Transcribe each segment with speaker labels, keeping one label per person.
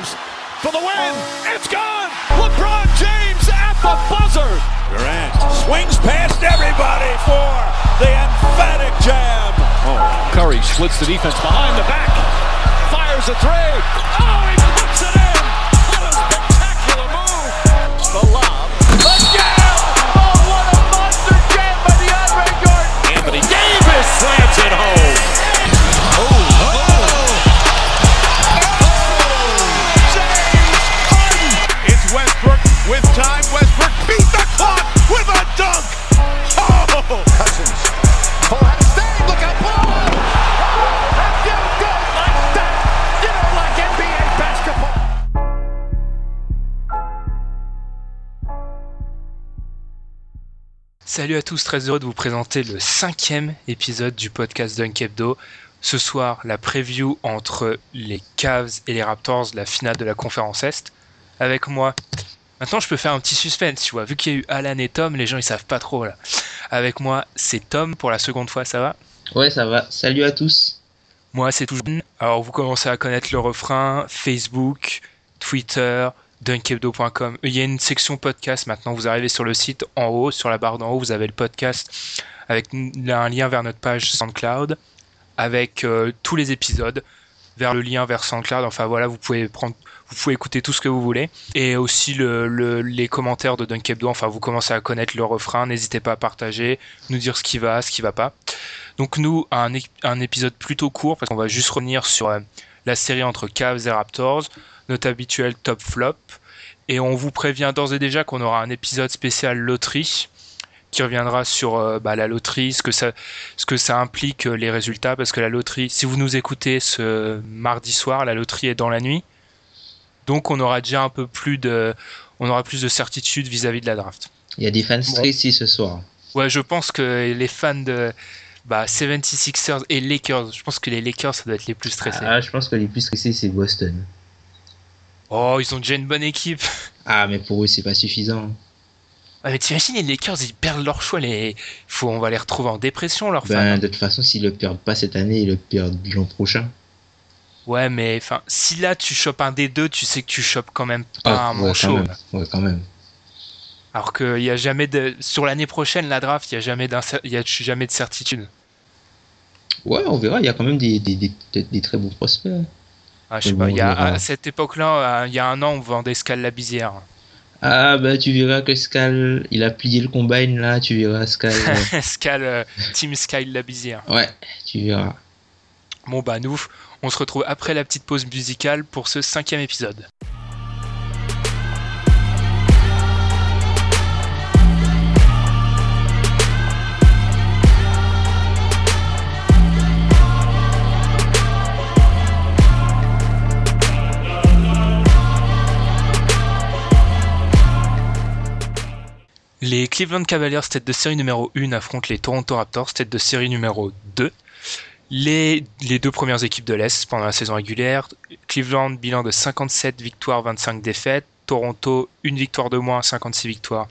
Speaker 1: James for the win. It's gone. LeBron James at the buzzer.
Speaker 2: Durant swings past everybody for the emphatic jam.
Speaker 1: Oh, Curry splits the defense behind the back. Fires a three. Oh, he puts it in. What a spectacular move. The lob. The jam. Oh, what a monster jam by DeAndre Jordan. Anthony
Speaker 3: Salut à tous, très heureux de vous présenter le cinquième épisode du podcast Dunk Hebdo. Ce soir, la preview entre les Cavs et les Raptors, la finale de la conférence Est. Avec moi, maintenant je peux faire un petit suspense, tu vois, vu qu'il y a eu Alan et Tom, les gens ils savent pas trop là. Avec moi, c'est Tom pour la seconde fois, ça va?
Speaker 4: Ouais, ça va. Salut à tous.
Speaker 3: Moi, c'est toujours. Alors, vous commencez à connaître le refrain Facebook, Twitter, dunkebdo.com. Il y a une section podcast maintenant. Vous arrivez sur le site en haut, sur la barre d'en haut, vous avez le podcast avec un lien vers notre page SoundCloud, avec euh, tous les épisodes, vers le lien vers SoundCloud. Enfin voilà, vous pouvez prendre, vous pouvez écouter tout ce que vous voulez. Et aussi le, le- les commentaires de Dunk Hebdo. Enfin, vous commencez à connaître le refrain. N'hésitez pas à partager, nous dire ce qui va, ce qui va pas. Donc nous, un, épisode plutôt court parce qu'on va juste revenir sur euh, la série entre Cavs et Raptors, notre habituel top flop. Et on vous prévient d'ores et déjà qu'on aura un épisode spécial loterie qui reviendra sur euh, bah, la loterie, ce que ça, ce que ça implique euh, les résultats, parce que la loterie, si vous nous écoutez ce mardi soir, la loterie est dans la nuit, donc on aura déjà un peu plus de, on aura plus de certitude vis-à-vis de la draft.
Speaker 4: Il y a des fans stressés ce soir.
Speaker 3: Ouais, je pense que les fans de bah, 76ers et Lakers, je pense que les Lakers, ça doit être les plus stressés.
Speaker 4: Ah, je pense que les plus stressés, c'est Boston.
Speaker 3: Oh, ils ont déjà une bonne équipe.
Speaker 4: Ah, mais pour eux, c'est pas suffisant.
Speaker 3: Ah, mais t'imagines, les Lakers, ils perdent leur choix. Les... Faut, on va les retrouver en dépression, leurs
Speaker 4: Ben,
Speaker 3: fans.
Speaker 4: de toute façon, s'ils le perdent pas cette année, ils le perdent l'an prochain.
Speaker 3: Ouais, mais enfin, si là tu chopes un des deux, tu sais que tu chopes quand même pas
Speaker 4: Ah,
Speaker 3: un
Speaker 4: ouais,
Speaker 3: manchot.
Speaker 4: quand même. Ouais, quand même.
Speaker 3: Alors qu'il y a jamais de, sur l'année prochaine, la draft, il y a jamais y a jamais de certitude.
Speaker 4: Ouais, on verra. Il y a quand même des, des, des, des- des très bons prospects.
Speaker 3: Ah, je sais pas, y a, à cette époque-là, euh, il y a un an, on vendait Scal la Bizière.
Speaker 4: Ah, bah, tu verras que Scal, il a plié le combine là. Tu verras Scal. euh,
Speaker 3: Scal, euh, Team Sky la Bizière.
Speaker 4: ouais, tu verras.
Speaker 3: Bon bah nous, on se retrouve après la petite pause musicale pour ce cinquième épisode. Les Cleveland Cavaliers tête de série numéro 1 affrontent les Toronto Raptors tête de série numéro 2. Les, deux premières équipes de l'Est pendant la saison régulière. Cleveland, bilan de 57 victoires, 25 défaites. Toronto, une victoire de moins, 56 victoires,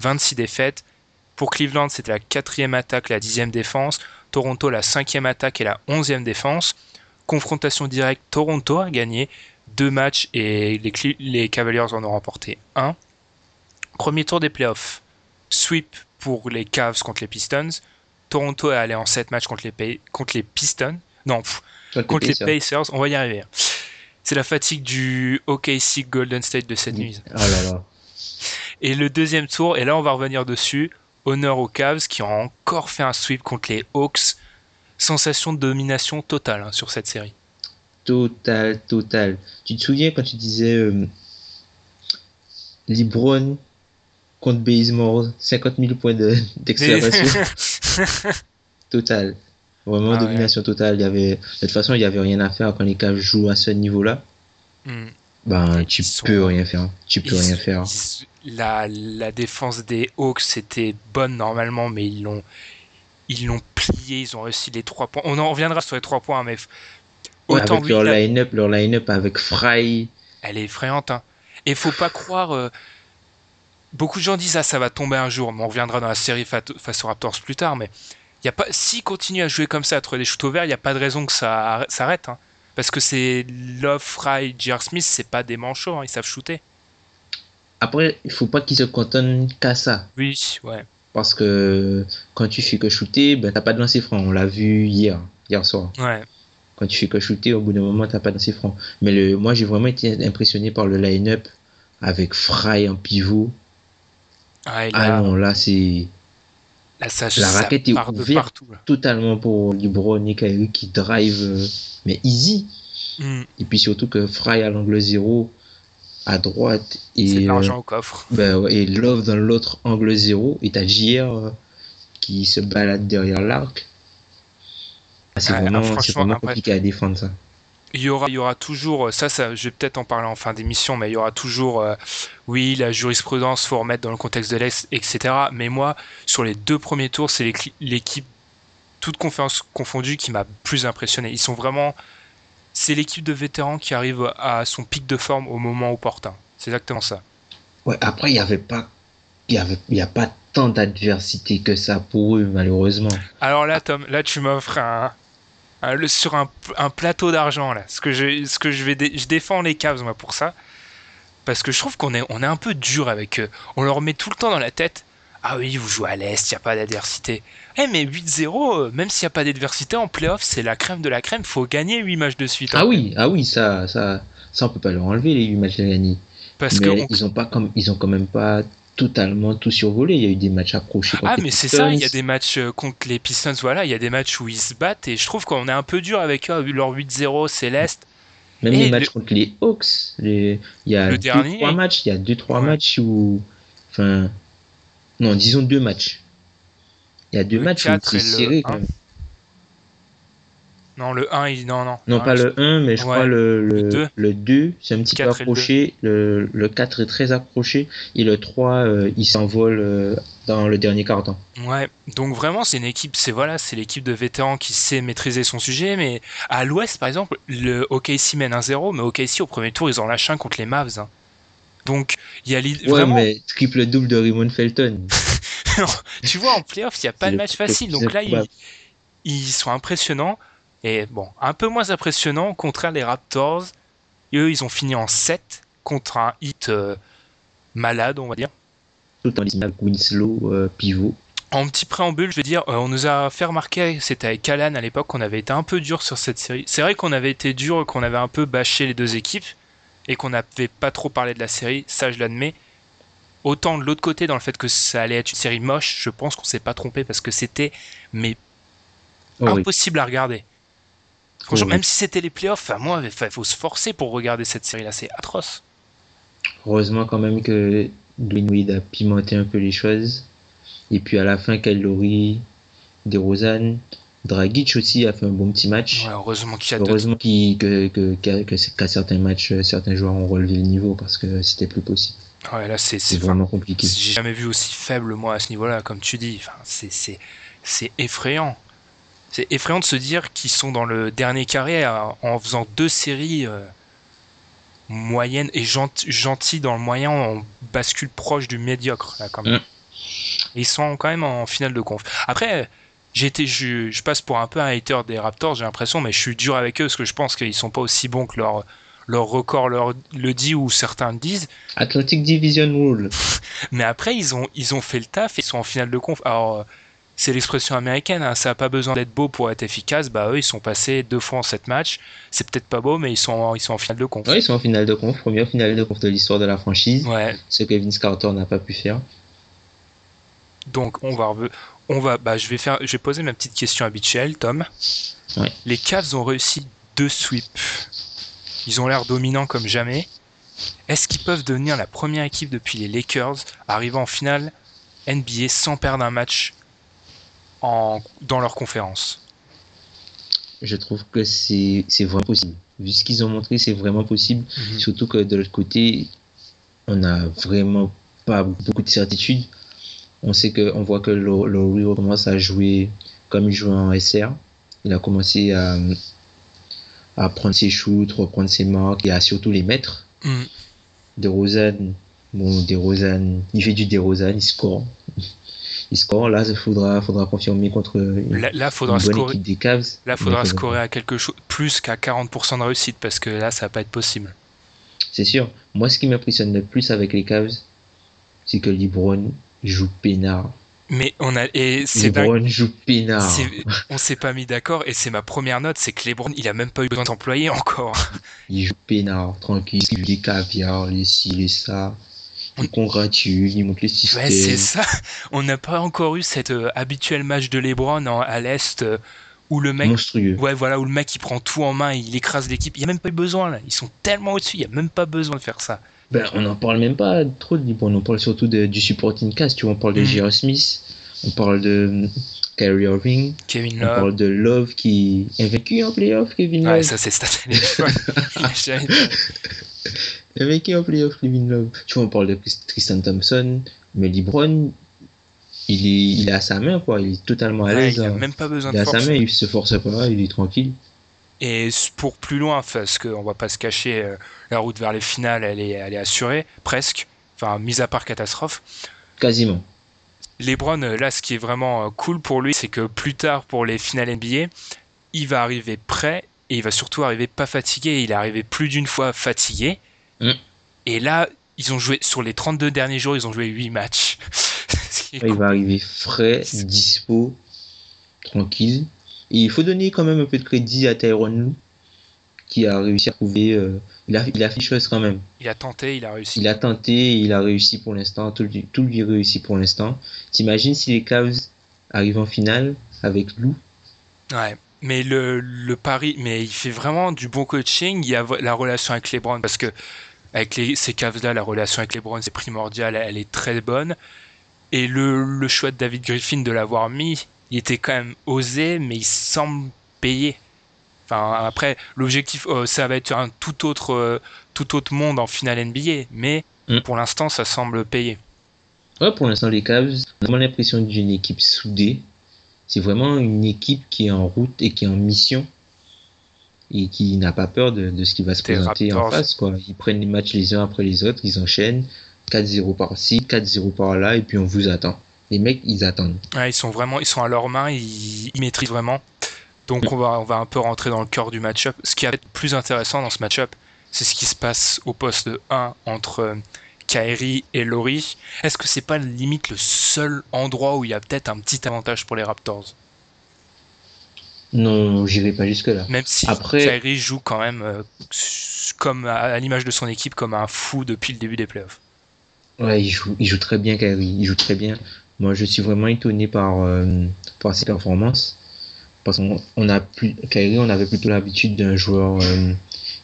Speaker 3: 26 défaites. Pour Cleveland, c'était la quatrième attaque, la dixième défense. Toronto, la cinquième attaque et la onzième défense. Confrontation directe, Toronto a gagné deux matchs et les, les Cavaliers en ont remporté un. Premier tour des playoffs, sweep pour les Cavs contre les Pistons. Toronto est allé en 7 matchs contre les, contre les Pistons. Non, pff, contre les Pacers, on va y arriver. C'est la fatigue du OKC Golden State de cette nuit.
Speaker 4: Oh là là.
Speaker 3: Et le deuxième tour, et là on va revenir dessus, honneur aux Cavs qui ont encore fait un sweep contre les Hawks. Sensation de domination totale hein, sur cette série.
Speaker 4: Total, total. Tu te souviens quand tu disais euh, LeBron contre Bazemore, 50 000 points de- d'exclamation Total. Vraiment
Speaker 3: Ah ouais.
Speaker 4: domination totale. Il y avait, de toute façon, il n'y avait rien à faire quand les Cavs jouent à ce niveau-là.
Speaker 3: Hmm.
Speaker 4: Ben, tu
Speaker 3: Ils sont-
Speaker 4: peux rien faire. Tu peux
Speaker 3: Ils-
Speaker 4: rien faire.
Speaker 3: la, la défense des Hawks était bonne normalement, mais ils l'ont ils l'ont plié, ils ont réussi les trois points. On en reviendra sur les trois points, mais f-
Speaker 4: Ouais,
Speaker 3: autant
Speaker 4: avec leur line-up, leur line-up avec Fry.
Speaker 3: elle est effrayante. Hein. Et faut pas croire. euh, beaucoup de gens disent ah ça va tomber un jour, mais on reviendra dans la série fa- face aux Raptors plus tard. Mais y a pas, s'ils continuent à jouer comme ça, à trouver des shoots au vert, il n'y a pas de raison que ça arr- s'arrête. Hein. Parce que c'est Love, Fry, J.R. Smith, c'est pas des manchots, hein, ils savent shooter.
Speaker 4: Après, il faut pas qu'ils se cantonnent qu'à ça.
Speaker 3: Oui, ouais.
Speaker 4: Parce que quand tu fais que shooter, ben, t'as pas de lancer franc. On l'a vu hier, hier soir.
Speaker 3: Ouais.
Speaker 4: Quand tu fais que shooter, au bout d'un moment, t'as pas de lancer franc. Mais le, moi, j'ai vraiment été impressionné par le line-up avec Fry en pivot.
Speaker 3: Ah,
Speaker 4: Ah non, là, c'est la raquette est
Speaker 3: part
Speaker 4: ouverte.
Speaker 3: partout.
Speaker 4: totalement pour LeBron et Kyrie qui drive, euh, mais easy.
Speaker 3: Hmm,
Speaker 4: Et puis surtout que Fry à l'angle zéro à droite et, euh,
Speaker 3: l'argent au coffre.
Speaker 4: ben ouais, et Love dans l'autre angle zéro et t'as JR euh, qui se balade derrière l'arc. Ah, C'est
Speaker 3: Ouais,
Speaker 4: vraiment,
Speaker 3: ah,
Speaker 4: vraiment compliqué à défendre ça.
Speaker 3: Il y aura, il y aura toujours, ça, ça, je vais peut-être en parler en fin d'émission, mais il y aura toujours, euh, oui, la jurisprudence, faut remettre dans le contexte de l'Est, etc. Mais moi, sur les deux premiers tours, c'est l'équi- l'équipe, toute conférence confondue, qui m'a plus impressionné. Ils sont vraiment, c'est l'équipe de vétérans qui arrive à son pic de forme au moment opportun. C'est exactement ça.
Speaker 4: Ouais, après il y avait pas, il y avait, il y a pas tant d'adversité que ça pour eux malheureusement.
Speaker 3: Alors là, Tom, là, tu m'offres un, un- le- sur un, un plateau d'argent là. Ce que je, ce que je vais, dé- je défends les Cavs moi pour ça, parce que je trouve qu'on est, on est un peu dur avec eux. On leur met tout le temps dans la tête. Ah oui, vous jouez à l'est, il y a pas d'adversité. Eh mais 8-0, euh, même s'il y a pas d'adversité en playoff, c'est la crème de la crème. Faut gagner 8 matchs de suite. hein.
Speaker 4: Ah oui, ah oui, ça, ça, ça on peut pas leur enlever les 8 matchs de l'année.
Speaker 3: parce
Speaker 4: mais
Speaker 3: que on-
Speaker 4: ils ont pas comme, ils ont quand même pas totalement tout survolé. Il y a eu des matchs accrochés.
Speaker 3: Ah mais c'est ça, il y a des matchs euh, contre les Pistons, voilà, il y a des matchs où ils se battent et je trouve qu'on est un peu dur avec eux. Leur 8-0, c'est l'est.
Speaker 4: Même
Speaker 3: Et
Speaker 4: les
Speaker 3: le-
Speaker 4: matchs contre les Hawks, les... il y a
Speaker 3: Le
Speaker 4: deux,
Speaker 3: dernier-
Speaker 4: trois matchs, il y a deux, trois
Speaker 3: Ouais.
Speaker 4: matchs où, enfin, non, disons deux matchs. Il y a deux
Speaker 3: Le
Speaker 4: matchs où
Speaker 3: 4
Speaker 4: c'est serré quand
Speaker 3: 1.
Speaker 4: même.
Speaker 3: Non, le 1, il... non, non.
Speaker 4: Non, pas le 1, mais je
Speaker 3: Ouais,
Speaker 4: crois le,
Speaker 3: le
Speaker 4: le,
Speaker 3: deux.
Speaker 4: le 2, c'est un petit peu
Speaker 3: 4 et le
Speaker 4: accroché. Le, le 4 est très accroché. Et le 3, euh, il s'envole euh, dans le dernier quart temps.
Speaker 3: Ouais, donc vraiment c'est une équipe, c'est voilà, c'est l'équipe de vétérans qui sait maîtriser son sujet, mais à l'Ouest par exemple, le OKC mène 1-0, mais OKC au premier tour ils en lâchent un contre les Mavs. hein. Donc il y a l'idée-
Speaker 4: Ouais,
Speaker 3: vraiment,
Speaker 4: mais triple double de Raymond Felton.
Speaker 3: tu vois en playoff il n'y a pas de match facile, donc là ils sont impressionnants et bon un peu moins impressionnants au contraire les Raptors, eux ils ont fini en 7 contre un hit euh, malade on va dire.
Speaker 4: Tout en avec Winslow, euh, pivot.
Speaker 3: En petit préambule, je veux dire, euh, on nous a fait remarquer, c'était avec Alan à l'époque, qu'on avait été un peu dur sur cette série. C'est vrai qu'on avait été dur, qu'on avait un peu bâché les deux équipes et qu'on n'avait pas trop parlé de la série, ça je l'admets. Autant de l'autre côté, dans le fait que ça allait être une série moche, je pense qu'on s'est pas trompé parce que c'était mais
Speaker 4: Horrible.
Speaker 3: impossible à regarder. Franchement, même si c'était les playoffs, enfin, moi, il faut se forcer pour regarder cette série-là, c'est atroce.
Speaker 4: Heureusement quand même que Wade a pimenté un peu les choses. Et puis à la fin, Lowry, DeRozan, Dragic aussi a fait un bon petit match.
Speaker 3: Ouais, heureusement qu'il y a
Speaker 4: Heureusement qu'il- que, que, qu'à, que- certains matchs, certains joueurs ont relevé le niveau parce que c'était plus possible.
Speaker 3: Ouais, là, c'est
Speaker 4: C'est vraiment compliqué.
Speaker 3: J'ai jamais vu aussi faible moi à ce niveau-là, comme tu dis. Enfin, c'est c'est c'est effrayant. C'est effrayant de se dire qu'ils sont dans le dernier carré en faisant deux séries euh, moyennes et gent- gentilles dans le moyen, on bascule proche du médiocre là quand même.
Speaker 4: Mm.
Speaker 3: Et ils sont quand même en finale de conf. Après, été, je, je passe pour un peu un hater des Raptors, j'ai l'impression, mais je suis dur avec eux parce que je pense qu'ils sont pas aussi bons que leur leur record leur, le dit ou certains le disent.
Speaker 4: Atlantic Division Rule.
Speaker 3: Mais après, ils ont, ils ont fait le taf, ils sont en finale de conf. Alors, c'est l'expression américaine, hein, ça n'a pas besoin d'être beau pour être efficace. Bah, eux, ils sont passés deux fois en sept matchs. C'est peut-être pas beau, mais ils sont, en- ils sont en finale de conf.
Speaker 4: Ouais, ils sont en finale de conf, première finale de conf de l'histoire de la franchise.
Speaker 3: Ouais.
Speaker 4: Ce que Vince Carter n'a pas pu faire.
Speaker 3: Donc on va on va bah, je vais faire je vais poser ma petite question habituelle Tom.
Speaker 4: Ouais.
Speaker 3: Les Cavs ont réussi deux sweeps. Ils ont l'air dominants comme jamais. Est-ce qu'ils peuvent devenir la première équipe depuis les Lakers arrivant en finale NBA sans perdre un match en, dans leur conférence
Speaker 4: Je trouve que c'est vraiment possible. Vu ce qu'ils ont montré, c'est vraiment possible.
Speaker 3: Mhm.
Speaker 4: Surtout que de l'autre côté, on n'a vraiment pas beaucoup de certitude. On sait que, on voit que Lowry commence à jouer comme il jouait en SR. Il a commencé à, à prendre ses shoots, reprendre ses marques et à surtout les mettre.
Speaker 3: Mm.
Speaker 4: DeRozan, bon, DeRozan, il fait du DeRozan, il score. Il score, là, il faudra, faudra confirmer contre une,
Speaker 3: Là, là, faudra
Speaker 4: une bonne
Speaker 3: scorer.
Speaker 4: équipe des Cavs.
Speaker 3: Là, faudra
Speaker 4: Mais
Speaker 3: scorer à quelque chose plus qu'à 40% de réussite parce que là, ça va pas être possible.
Speaker 4: C'est sûr. Moi, ce qui m'impressionne le plus avec les Cavs, c'est que LeBron joue peinard.
Speaker 3: Mais on a et c'est.
Speaker 4: LeBron joue peinard.
Speaker 3: On s'est pas mis d'accord et c'est ma première note, c'est que LeBron, il a même pas eu besoin d'employer encore.
Speaker 4: Il joue peinard, tranquille, il joue les caviar, les ci, les ça. Il congratule, il montre les systèmes.
Speaker 3: Ouais, c'est ça. On n'a pas encore eu cet euh, habituel match de LeBron en- à l'est euh, où le mec,
Speaker 4: monstrueux.
Speaker 3: ouais, voilà, où le mec il prend tout en main, il écrase l'équipe. Il y a même pas eu besoin là. Ils sont tellement au-dessus, il y a même pas besoin de faire ça.
Speaker 4: Ben, on n'en parle même pas trop de LeBron, on parle surtout de- du supporting cast. Tu vois, on parle de
Speaker 3: Mm.
Speaker 4: J.R. Smith, on parle de euh, Kyrie Irving,
Speaker 3: Kevin
Speaker 4: on
Speaker 3: Love.
Speaker 4: parle de Love qui est vaincu en playoff, Kevin
Speaker 3: Ouais,
Speaker 4: Love.
Speaker 3: ça c'est stat J'avais-
Speaker 4: Vaincu en playoff, Kevin Love. Tu vois, on parle de Tristan Thompson, mais LeBron, il est, il est à sa main, quoi. Il est totalement à
Speaker 3: Ouais,
Speaker 4: l'aise.
Speaker 3: il a
Speaker 4: hein.
Speaker 3: même pas besoin
Speaker 4: Il est
Speaker 3: de
Speaker 4: à sa
Speaker 3: force.
Speaker 4: main, il se force pas, il est tranquille.
Speaker 3: Et pour plus loin, parce qu'on va pas se cacher, euh, la route vers les finales, elle est, elle est assurée, presque. Enfin, mis à part catastrophe.
Speaker 4: Quasiment.
Speaker 3: LeBron, euh, là, ce qui est vraiment euh, cool pour lui, c'est que plus tard, pour les finales NBA, il va arriver prêt et il va surtout arriver pas fatigué. Il est arrivé plus d'une fois fatigué.
Speaker 4: Mm.
Speaker 3: Et là, ils ont joué, sur les 32 derniers jours, ils ont joué 8 matchs.
Speaker 4: Il
Speaker 3: cool.
Speaker 4: va arriver frais, dispo, tranquille. Et il faut donner quand même un peu de crédit à Tyron Lue, qui a réussi à trouver. euh, il, a, il a fait des choses quand même.
Speaker 3: Il a tenté, il a réussi.
Speaker 4: Il a tenté il a réussi pour l'instant. Tout, lui- tout lui réussit pour l'instant. T'imagines si les Cavs arrivent en finale avec Lou?
Speaker 3: Ouais. Mais le, le pari, mais il fait vraiment du bon coaching. Il y a la relation avec LeBron parce que avec les, ces Cavs-là, la relation avec LeBron c'est primordial, elle est très bonne. Et le, le choix de David Griffin de l'avoir mis, il était quand même osé, mais il semble payer. Enfin, après, l'objectif, euh, ça va être un tout autre, euh, tout autre monde en finale NBA, mais
Speaker 4: Mm.
Speaker 3: pour l'instant, ça semble payer.
Speaker 4: Ouais, pour l'instant, les Cavs, on a vraiment l'impression d'une équipe soudée. C'est vraiment une équipe qui est en route et qui est en mission et qui n'a pas peur de, de ce qui va se
Speaker 3: Des
Speaker 4: présenter en face. Quoi. Ils prennent les matchs les uns après les autres, ils enchaînent 4-0 par-ci, 4-0 par-là, et puis on vous attend. Les mecs, ils attendent.
Speaker 3: Ouais, ils sont vraiment, ils sont à leurs mains, ils, ils maîtrisent vraiment. Donc on va, on va un peu rentrer dans le cœur du match-up. Ce qui est plus intéressant dans ce match-up, c'est ce qui se passe au poste 1 entre euh, Kyrie et Laurie. Est-ce que c'est pas limite le seul endroit où il y a peut-être un petit avantage pour les Raptors?
Speaker 4: Non, j'irai pas jusque-là.
Speaker 3: Même si
Speaker 4: Après-
Speaker 3: Kyrie joue quand même euh, comme à, à l'image de son équipe comme un fou depuis le début des playoffs.
Speaker 4: Ouais, il joue, il joue très bien, Kyrie. Il joue très bien. Moi, je suis vraiment étonné par, euh, par ses performances. Parce qu'on on a plus, Kyrie, on avait plutôt l'habitude d'un joueur euh,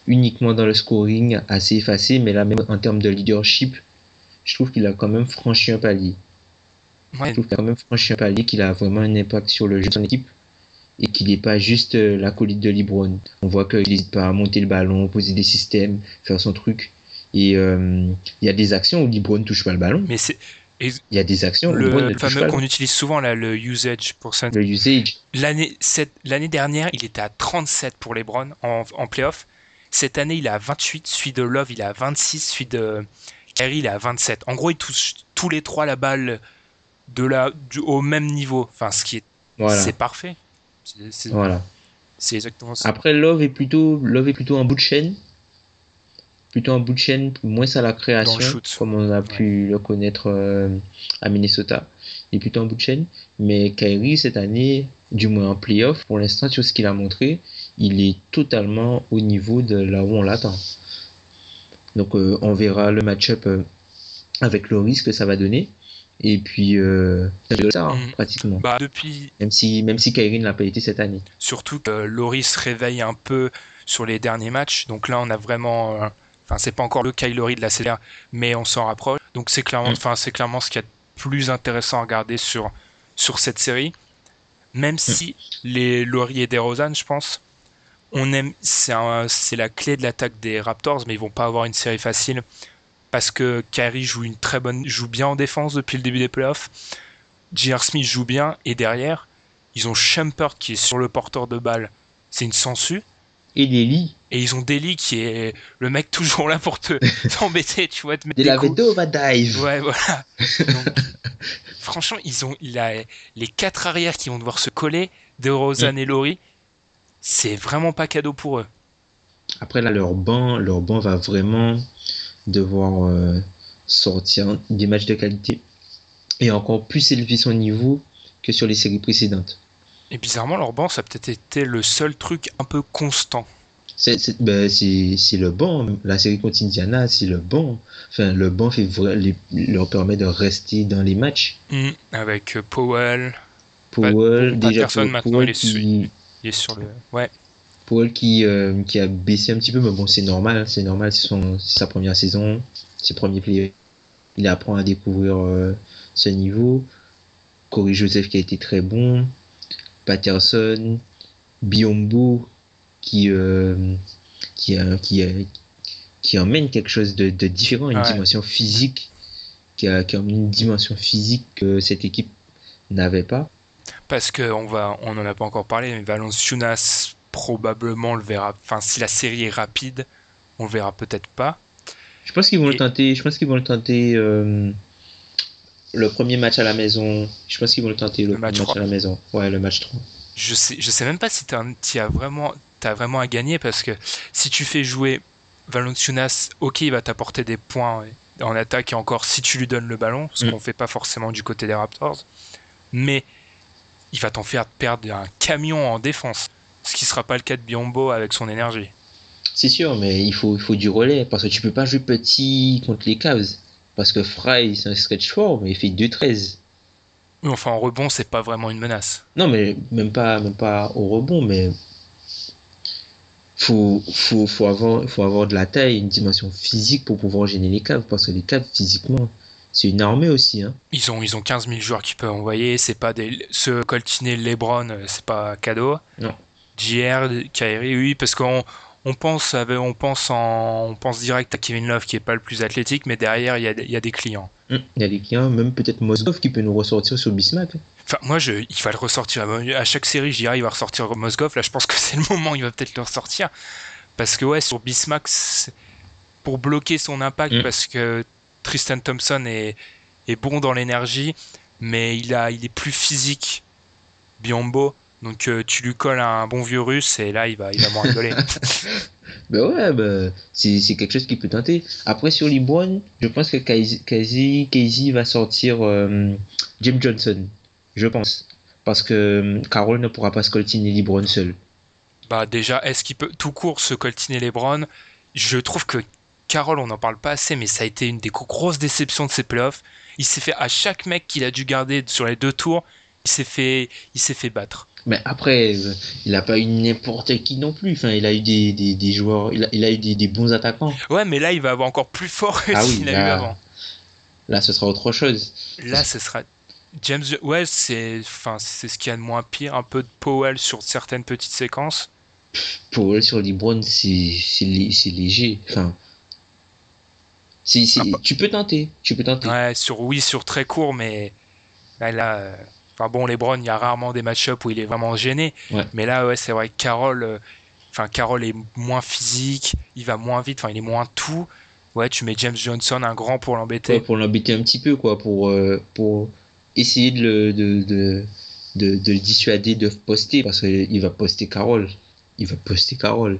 Speaker 4: uniquement dans le scoring, assez effacé, mais là, même en termes de leadership, je trouve qu'il a quand même franchi un palier. Je
Speaker 3: Ouais,
Speaker 4: trouve qu'il a quand même franchi un palier, qu'il a vraiment un impact sur le jeu de son équipe et qu'il n'est pas juste euh, l'acolyte de LeBron. On voit qu'il n'hésite pas à monter le ballon, poser des systèmes, faire son truc. Et euh, il y a des actions où LeBron touche pas le ballon.
Speaker 3: mais c'est
Speaker 4: Il y a des actions où
Speaker 3: le,
Speaker 4: ne touche
Speaker 3: fameux qu'on utilise souvent là, le usage pour ça.
Speaker 4: Le usage.
Speaker 3: L'année cette- l'année dernière, il était à 37 pour LeBron en, en playoff. Cette année, il est à 28. Celui de Love, il est à 26. Celui de Kyrie, il est à 27. En gros, ils touchent tous les trois la balle de la, du, au même niveau. Enfin, ce qui est,
Speaker 4: Voilà.
Speaker 3: c'est parfait. C'est
Speaker 4: Voilà.
Speaker 3: c'est exactement ça.
Speaker 4: Après, Love est plutôt, Love est plutôt en bout de chaîne. Plutôt en bout de chaîne, moins à la création,
Speaker 3: le shoot.
Speaker 4: comme on a pu le connaître euh, à Minnesota. Il est plutôt en bout de chaîne. Mais Kyrie, cette année, du moins en playoff, pour l'instant, sur ce qu'il a montré, il est totalement au niveau de là où on l'attend. Donc, euh, on verra le match-up euh, avec Loris que ça va donner. Et puis, euh, c'est le All-Star,
Speaker 3: Mm.
Speaker 4: pratiquement.
Speaker 3: Bah, depuis,
Speaker 4: Même si, même si Kyrie ne l'a pas été cette année.
Speaker 3: surtout que Laurie se réveille un peu sur les derniers matchs. Donc là, on a vraiment. euh, Enfin, c'est pas encore le Kylori de la série, mais on s'en rapproche. Donc c'est clairement,
Speaker 4: Mm.
Speaker 3: c'est clairement ce qu'il y a de plus intéressant à regarder sur, sur cette série. Même si les Laurie et DeRozan, je pense, on aime, c'est la clé de l'attaque des Raptors, mais ils vont pas avoir une série facile parce que Kyrie joue une très bonne, joue bien en défense depuis le début des playoffs. J.R. Smith joue bien et derrière, ils ont Shumpert qui est sur le porteur de balle. C'est une sangsue.
Speaker 4: Et Lily,
Speaker 3: Et ils ont Deli qui est le mec toujours là pour te t'embêter, tu vois, te mettre
Speaker 4: de
Speaker 3: des
Speaker 4: la
Speaker 3: coups.
Speaker 4: Vedo va dive.
Speaker 3: Ouais, voilà. Donc, franchement, ils ont il a les quatre arrières qui vont devoir se coller, de Rosanne et Laurie. C'est vraiment pas cadeau pour eux.
Speaker 4: Après, là, leur banc, leur banc va vraiment devoir euh, sortir des matchs de qualité et encore plus élever son niveau que sur les séries précédentes.
Speaker 3: Et bizarrement, leur banc, ça a peut-être été le seul truc un peu constant.
Speaker 4: C'est ben, le banc. La série contre Indiana, c'est le banc. Enfin, le banc fait les- leur permet de rester dans les matchs.
Speaker 3: Hmm, Avec euh, Powell,
Speaker 4: Powell,
Speaker 3: Pat-
Speaker 4: déjà
Speaker 3: Patterson,
Speaker 4: Powell,
Speaker 3: maintenant, il est
Speaker 4: qui,
Speaker 3: il est sur le. Ouais.
Speaker 4: Powell qui, euh, qui a baissé un petit peu, mais bon, c'est normal. C'est normal, c'est sa première saison, ses premiers playoffs. Il apprend à découvrir euh, ce niveau. Corey Joseph qui a été très bon. Patterson, Biombo qui, euh, qui, a- qui, a- qui emmène quelque chose de, de différent, une
Speaker 3: Ouais.
Speaker 4: dimension physique, qui a, qui a une dimension physique que cette équipe n'avait pas.
Speaker 3: Parce que on va, on en a pas encore parlé, mais Valenciunas probablement le verra. Enfin, si la série est rapide, on le verra peut-être pas.
Speaker 4: Je pense qu'ils vont
Speaker 3: Et-
Speaker 4: le tenter. Je pense qu'ils vont le tenter euh, le premier match à la maison. Je pense qu'ils vont le tenter le,
Speaker 3: Le match
Speaker 4: premier match
Speaker 3: 3.
Speaker 4: à la maison. Ouais, le match 3.
Speaker 3: Je sais, je sais même pas si t'as, t'y as vraiment, t'as vraiment à gagner parce que si tu fais jouer Valenciunas, ok, il va t'apporter des points en attaque et encore si tu lui donnes le ballon, ce
Speaker 4: Mm.
Speaker 3: qu'on fait pas forcément du côté des Raptors, mais il va t'en faire perdre un camion en défense, ce qui sera pas le cas de Biombo avec son énergie.
Speaker 4: C'est sûr, mais il faut, il faut du relais parce que tu peux pas jouer petit contre les Cavs. Parce que Fry, c'est un stretch fort, mais il fait 2-13.
Speaker 3: Mais Enfin, en rebond, c'est pas vraiment une menace.
Speaker 4: Non, mais même pas, même pas au rebond, mais faut, faut, faut, avoir, faut avoir de la taille, une dimension physique pour pouvoir gêner les Cavs. Parce que les Cavs, physiquement, c'est une armée aussi. Hein.
Speaker 3: Ils ont, ils ont 15 000 joueurs qui peuvent envoyer. C'est pas des, se coltiner LeBron, euh, c'est pas cadeau.
Speaker 4: Non.
Speaker 3: JR, Kyrie, oui, parce qu'on on pense, avec- on pense en, on pense direct à Kevin Love qui est pas le plus athlétique, mais derrière il y a, il y a des clients.
Speaker 4: Hum, Il y a des clients, même peut-être Mosgov qui peut nous ressortir sur Bismack.
Speaker 3: Enfin, moi, je, il va le ressortir. À chaque série, je dirais, il va ressortir Mosgov. Là, je pense que c'est le moment où il va peut-être le ressortir. Parce que, ouais, sur Bismack, pour bloquer son impact,
Speaker 4: Mm.
Speaker 3: parce que Tristan Thompson est, est bon dans l'énergie, mais il, a, il est plus physique, Biombo. Donc, euh, tu lui colles un bon vieux russe et là, il va, il va m'en rigoler.
Speaker 4: Ben ouais, ben, c'est quelque chose qui peut tenter. Après, sur LeBron, je pense que Casey, va sortir euh, Jim Johnson. Je pense. Parce que euh, Carroll ne pourra pas scoltiner LeBron seul.
Speaker 3: Bah déjà, est-ce qu'il peut tout court se coltiner LeBron Je trouve que Carroll, on n'en parle pas assez, mais ça a été une des gros- grosses déceptions de ces playoffs. Il s'est fait à chaque mec qu'il a dû garder sur les deux tours, il s'est fait, il s'est fait battre.
Speaker 4: Mais après, il n'a pas eu n'importe qui non plus. Enfin, il a eu des, des, des joueurs, il a, il a eu des, des bons attaquants.
Speaker 3: Ouais, mais là, il va avoir encore plus fort que
Speaker 4: Ah oui,
Speaker 3: s'il a eu avant.
Speaker 4: Là, ce sera autre chose.
Speaker 3: Là, ce sera James. Ouais, c'est, enfin, c'est ce qu'il y a de moins pire. Un peu de Powell sur certaines petites séquences.
Speaker 4: Eux, sur LeBron, c'est c'est lé- c'est léger. Enfin,
Speaker 3: Ah bah.
Speaker 4: tu peux tenter. Tu peux tenter.
Speaker 3: Ouais, sur oui, sur très court, mais là, là, euh, enfin bon, LeBron, il y a rarement des match-up où il est vraiment gêné.
Speaker 4: Ouais.
Speaker 3: Mais là, ouais, c'est vrai que Carroll, euh, enfin Carroll est moins physique, il va moins vite, enfin il est moins tout. Ouais, tu mets James Johnson, un grand pour l'embêter.
Speaker 4: Ouais, pour l'embêter un petit peu, quoi, pour, euh, pour essayer de le, de, de, de, de le dissuader de poster, parce qu'il va poster Carole. Il va poster Carole.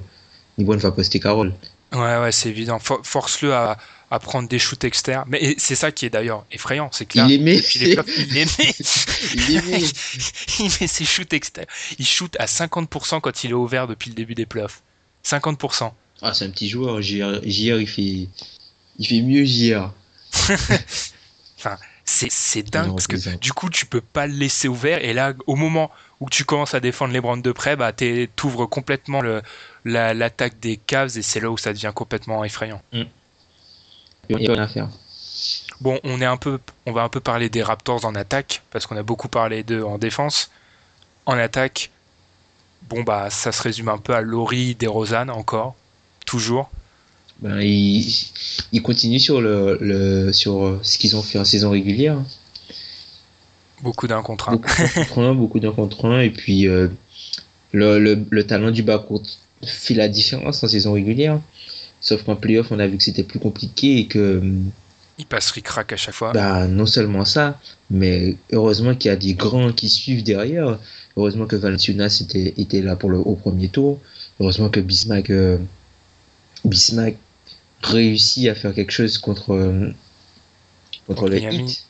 Speaker 4: LeBron va poster Carole.
Speaker 3: Ouais, ouais, c'est évident. For- Force-le à, à prendre des shoots externes. Mais c'est ça qui est d'ailleurs effrayant, c'est que là,
Speaker 4: Il aimait.
Speaker 3: les playoffs, il met.
Speaker 4: Il aimait.
Speaker 3: il met ses shoots externes. Il shoot à 50% quand il est ouvert depuis le début des playoffs. 50%.
Speaker 4: Ah, c'est un petit joueur. JR, JR, il fait, il fait mieux JR.
Speaker 3: C'est c'est dingue
Speaker 4: Non,
Speaker 3: parce que du coup, tu peux pas le laisser ouvert. Et là, au moment où tu commences à défendre les Browns de près, bah, t'ouvres complètement la- l'attaque des Cavs et c'est là où ça devient complètement effrayant.
Speaker 4: Il n'y a rien à faire.
Speaker 3: Bon, on est un peu, on va un peu parler des Raptors en attaque parce qu'on a beaucoup parlé d'eux en défense. En attaque, bon bah ça se résume un peu à Laurie, DeRozan encore, toujours.
Speaker 4: Ben, ils, ils continuent sur, le, le, sur ce qu'ils ont fait en saison régulière.
Speaker 3: Beaucoup d'un contre un.
Speaker 4: Beaucoup d'un contre un, beaucoup d'un contre un. Et puis, euh, le, le, le talent du bas court fait la différence en saison régulière. Sauf qu'en playoff, on a vu que c'était plus compliqué et que,
Speaker 3: Il passe ric-rac à chaque fois.
Speaker 4: bah, non seulement ça, mais heureusement qu'il y a des grands qui suivent derrière. Heureusement que Valanciunas était, était là pour le, au premier tour. Heureusement que Bismack, euh, Bismack réussit à faire quelque chose contre, euh, contre
Speaker 3: Contre
Speaker 4: le
Speaker 3: Miami.
Speaker 4: Heat.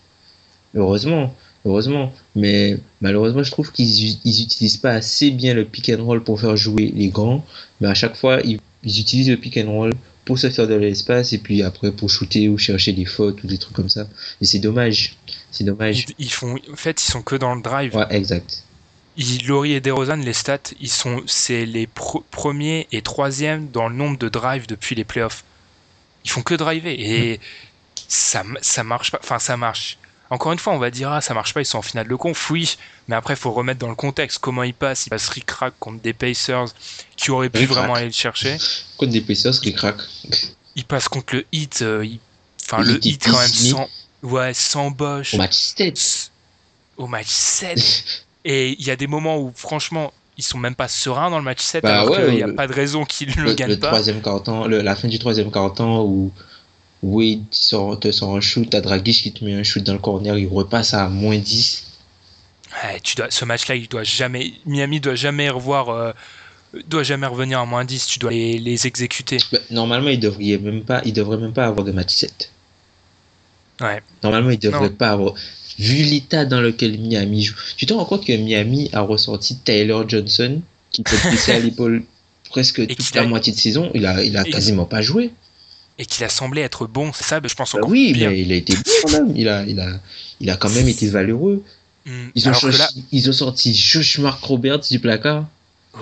Speaker 4: Heureusement, heureusement. Mais malheureusement, je trouve qu'ils u- ils utilisent pas assez bien le pick and roll pour faire jouer les grands. Mais à chaque fois, ils, ils utilisent le pick and roll pour se faire de l'espace et puis après pour shooter ou chercher des fautes ou des trucs comme ça. Et c'est dommage. C'est dommage.
Speaker 3: Ils, ils font, en fait, ils sont que dans le drive.
Speaker 4: Ouais, exact.
Speaker 3: Ils, Laurie et DeRozan, les stats, ils sont, c'est les pro- premiers et troisièmes dans le nombre de drives depuis les playoffs. Ils font que driver et ça, m- ça marche pas. Enfin, ça marche. Encore une fois, on va dire ah ça marche pas, ils sont en finale de conf, oui, mais après faut remettre dans le contexte comment ils passent. Ils passent ric-rac contre des Pacers qui auraient pu
Speaker 4: Ric-rac.
Speaker 3: vraiment aller le chercher.
Speaker 4: Contre des Pacers craquent.
Speaker 3: Ils passent contre le hit, euh, enfin
Speaker 4: Le
Speaker 3: le
Speaker 4: Heat
Speaker 3: hit quand même sans, ouais, sans Bosch
Speaker 4: Au match 7.
Speaker 3: au match 7. Et il y a des moments où, franchement, ils sont même pas sereins dans le match 7,
Speaker 4: Bah
Speaker 3: alors
Speaker 4: ouais,
Speaker 3: qu'il n'y a
Speaker 4: le-
Speaker 3: pas de raison qu'ils ne le,
Speaker 4: le,
Speaker 3: gagnent
Speaker 4: le
Speaker 3: pas.
Speaker 4: troisième quart-temps, le- la fin du troisième quart-temps où Wade sort, te sort un shoot, t'as Dragic qui te met un shoot dans le corner, il repasse à moins 10.
Speaker 3: Ouais, tu dois, ce match-là, il doit jamais, Miami doit jamais revoir, euh, doit jamais revenir à moins 10. Tu dois les, les exécuter.
Speaker 4: Bah, normalement, il devrait même pas, il devrait même pas avoir de match 7.
Speaker 3: Ouais.
Speaker 4: Normalement, il devrait
Speaker 3: Non.
Speaker 4: pas avoir. Vu l'état dans lequel Miami joue. Tu te rends compte que Miami a ressorti Tyler Johnson, qui était blessé à l'épaule presque
Speaker 3: Et
Speaker 4: toute la
Speaker 3: a-
Speaker 4: moitié de saison. Il a, il a
Speaker 3: Et-
Speaker 4: quasiment pas joué.
Speaker 3: Et qu'il a semblé être bon, c'est ça, je pense
Speaker 4: Bah
Speaker 3: encore
Speaker 4: oui,
Speaker 3: pire.
Speaker 4: mais il a été bon quand même. Il a, il a, il a quand même été valeureux.
Speaker 3: Hmm,
Speaker 4: Ils ont, sorti,
Speaker 3: là,
Speaker 4: ils ont sorti Josh Mark Roberts du placard,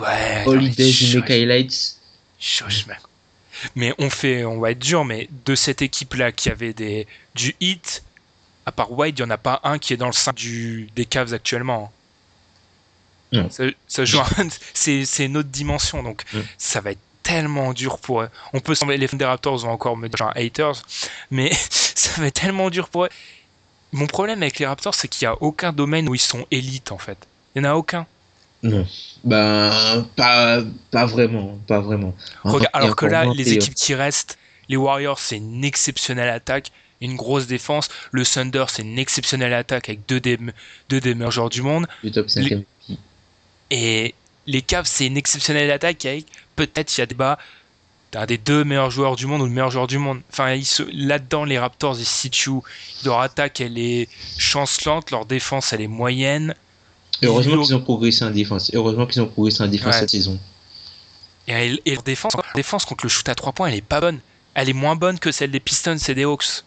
Speaker 3: ouais,
Speaker 4: Holiday
Speaker 3: du
Speaker 4: Make Highlights.
Speaker 3: Mais on fait, on va être dur, mais de cette équipe-là qui avait des, du hit, à part White, il n'y en a pas un qui est dans le sein du, des Cavs actuellement.
Speaker 4: Non.
Speaker 3: Ça, ça joue c'est une autre dimension, donc
Speaker 4: Mm.
Speaker 3: ça va être tellement dur pour eux. On peut sembler, les Raptors vont encore me dire genre haters, mais ça va être tellement dur pour eux. Mon problème avec les Raptors, c'est qu'il n'y a aucun domaine où ils sont élites, en fait. Il n'y en a aucun.
Speaker 4: Non. Ben, pas, pas vraiment. Pas vraiment.
Speaker 3: Regarde, alors que là, les équipes qui restent, les Warriors, c'est une exceptionnelle attaque, une grosse défense. Le Thunder, c'est une exceptionnelle attaque avec deux des, deux des meilleurs joueurs du monde.
Speaker 4: Du top 5
Speaker 3: les- Et les Cavs, c'est une exceptionnelle attaque avec peut-être il y a des bas un des deux meilleurs joueurs du monde ou le meilleur joueur du monde. Enfin, là-dedans, les Raptors, ils se situent. Leur attaque, elle est chancelante. Leur défense, elle est moyenne.
Speaker 4: Heureusement
Speaker 3: Ils-
Speaker 4: qu'ils ont progressé en défense. Heureusement qu'ils ont progressé en défense
Speaker 3: Ouais.
Speaker 4: cette saison.
Speaker 3: Et, leur défense, leur défense contre le shoot à 3 points, elle est pas bonne. Elle est moins bonne que celle des Pistons et des Hawks.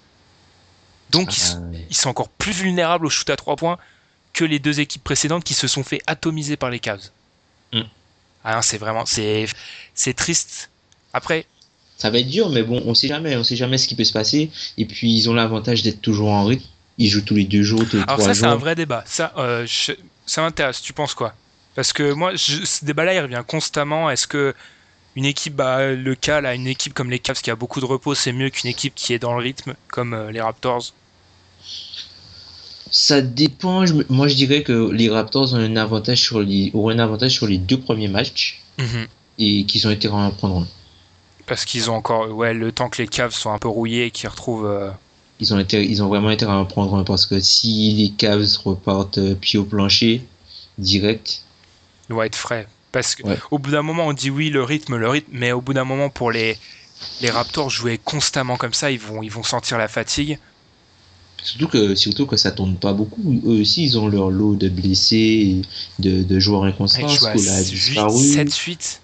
Speaker 3: Donc, ils, sont-
Speaker 4: Ah,
Speaker 3: ils sont encore plus vulnérables au shoot à 3 points que les deux équipes précédentes qui se sont fait atomiser par les Cavs. Ah c'est vraiment, c'est, c'est triste. Après,
Speaker 4: Ça va être dur, mais bon, on sait jamais. On sait jamais ce qui peut se passer. Et puis, ils ont l'avantage d'être toujours en rythme. Ils jouent tous les deux jours, tous les
Speaker 3: alors
Speaker 4: trois
Speaker 3: ça, c'est un vrai débat. Ça, euh, je- ça m'intéresse. Tu penses quoi? Parce que moi, je- ce débat-là, il revient constamment. Est-ce que une équipe, bah, le cas là, une équipe comme les Cavs qui a beaucoup de repos, c'est mieux qu'une équipe qui est dans le rythme, comme euh, les Raptors?
Speaker 4: Ça dépend. je Moi, je dirais que les Raptors ont un avantage sur les, auront un avantage sur les deux premiers matchs
Speaker 3: Mhm.
Speaker 4: et qu'ils ont été en prendre un.
Speaker 3: Parce qu'ils ont encore, ouais, le temps que les Cavs sont un peu rouillés et qu'ils retrouvent. euh,
Speaker 4: Ils ont, été, ils ont vraiment intérêt à en prendre un parce que si les Cavs repartent euh, pied au plancher direct,
Speaker 3: doit être frais. Parce que
Speaker 4: Ouais.
Speaker 3: au bout d'un moment, on dit oui, le rythme, le rythme, mais au bout d'un moment, pour les, les Raptors jouer constamment comme ça, ils vont, ils vont sentir la fatigue.
Speaker 4: Surtout que, surtout que ça tourne pas beaucoup. Eux aussi, ils ont leur lot de blessés, de, de joueurs inconstants.
Speaker 3: Jouent à
Speaker 4: Scola a
Speaker 3: 8,
Speaker 4: disparu.
Speaker 3: 7 8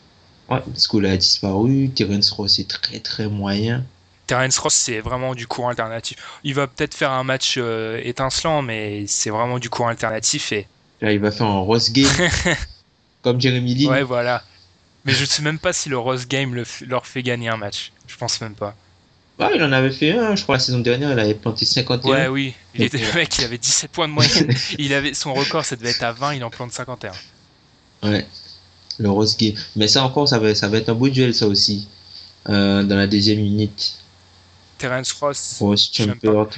Speaker 4: Ouais, Scola a disparu. Terence Ross est très très moyen.
Speaker 3: Terence Ross, c'est vraiment du cours alternatif. Il va peut-être faire un match euh, étincelant, mais c'est vraiment du cours alternatif. Et...
Speaker 4: Là, il va faire un Ross game. comme Jeremy Lin.
Speaker 3: Ouais, voilà. Mais je ne sais même pas si le Ross game le leur fait gagner un match. Je pense même pas.
Speaker 4: Il en avait fait un, je crois, la saison dernière, il avait planté 51.
Speaker 3: Ouais, oui. Il était, le mec, il avait 17 points de moyenne. Il avait, son record, ça devait être à 20, il en plante 51.
Speaker 4: Ouais, le Rose Game. Mais ça encore, ça va, ça va être un beau duel, ça aussi. Euh, dans la deuxième unité.
Speaker 3: Terence Ross.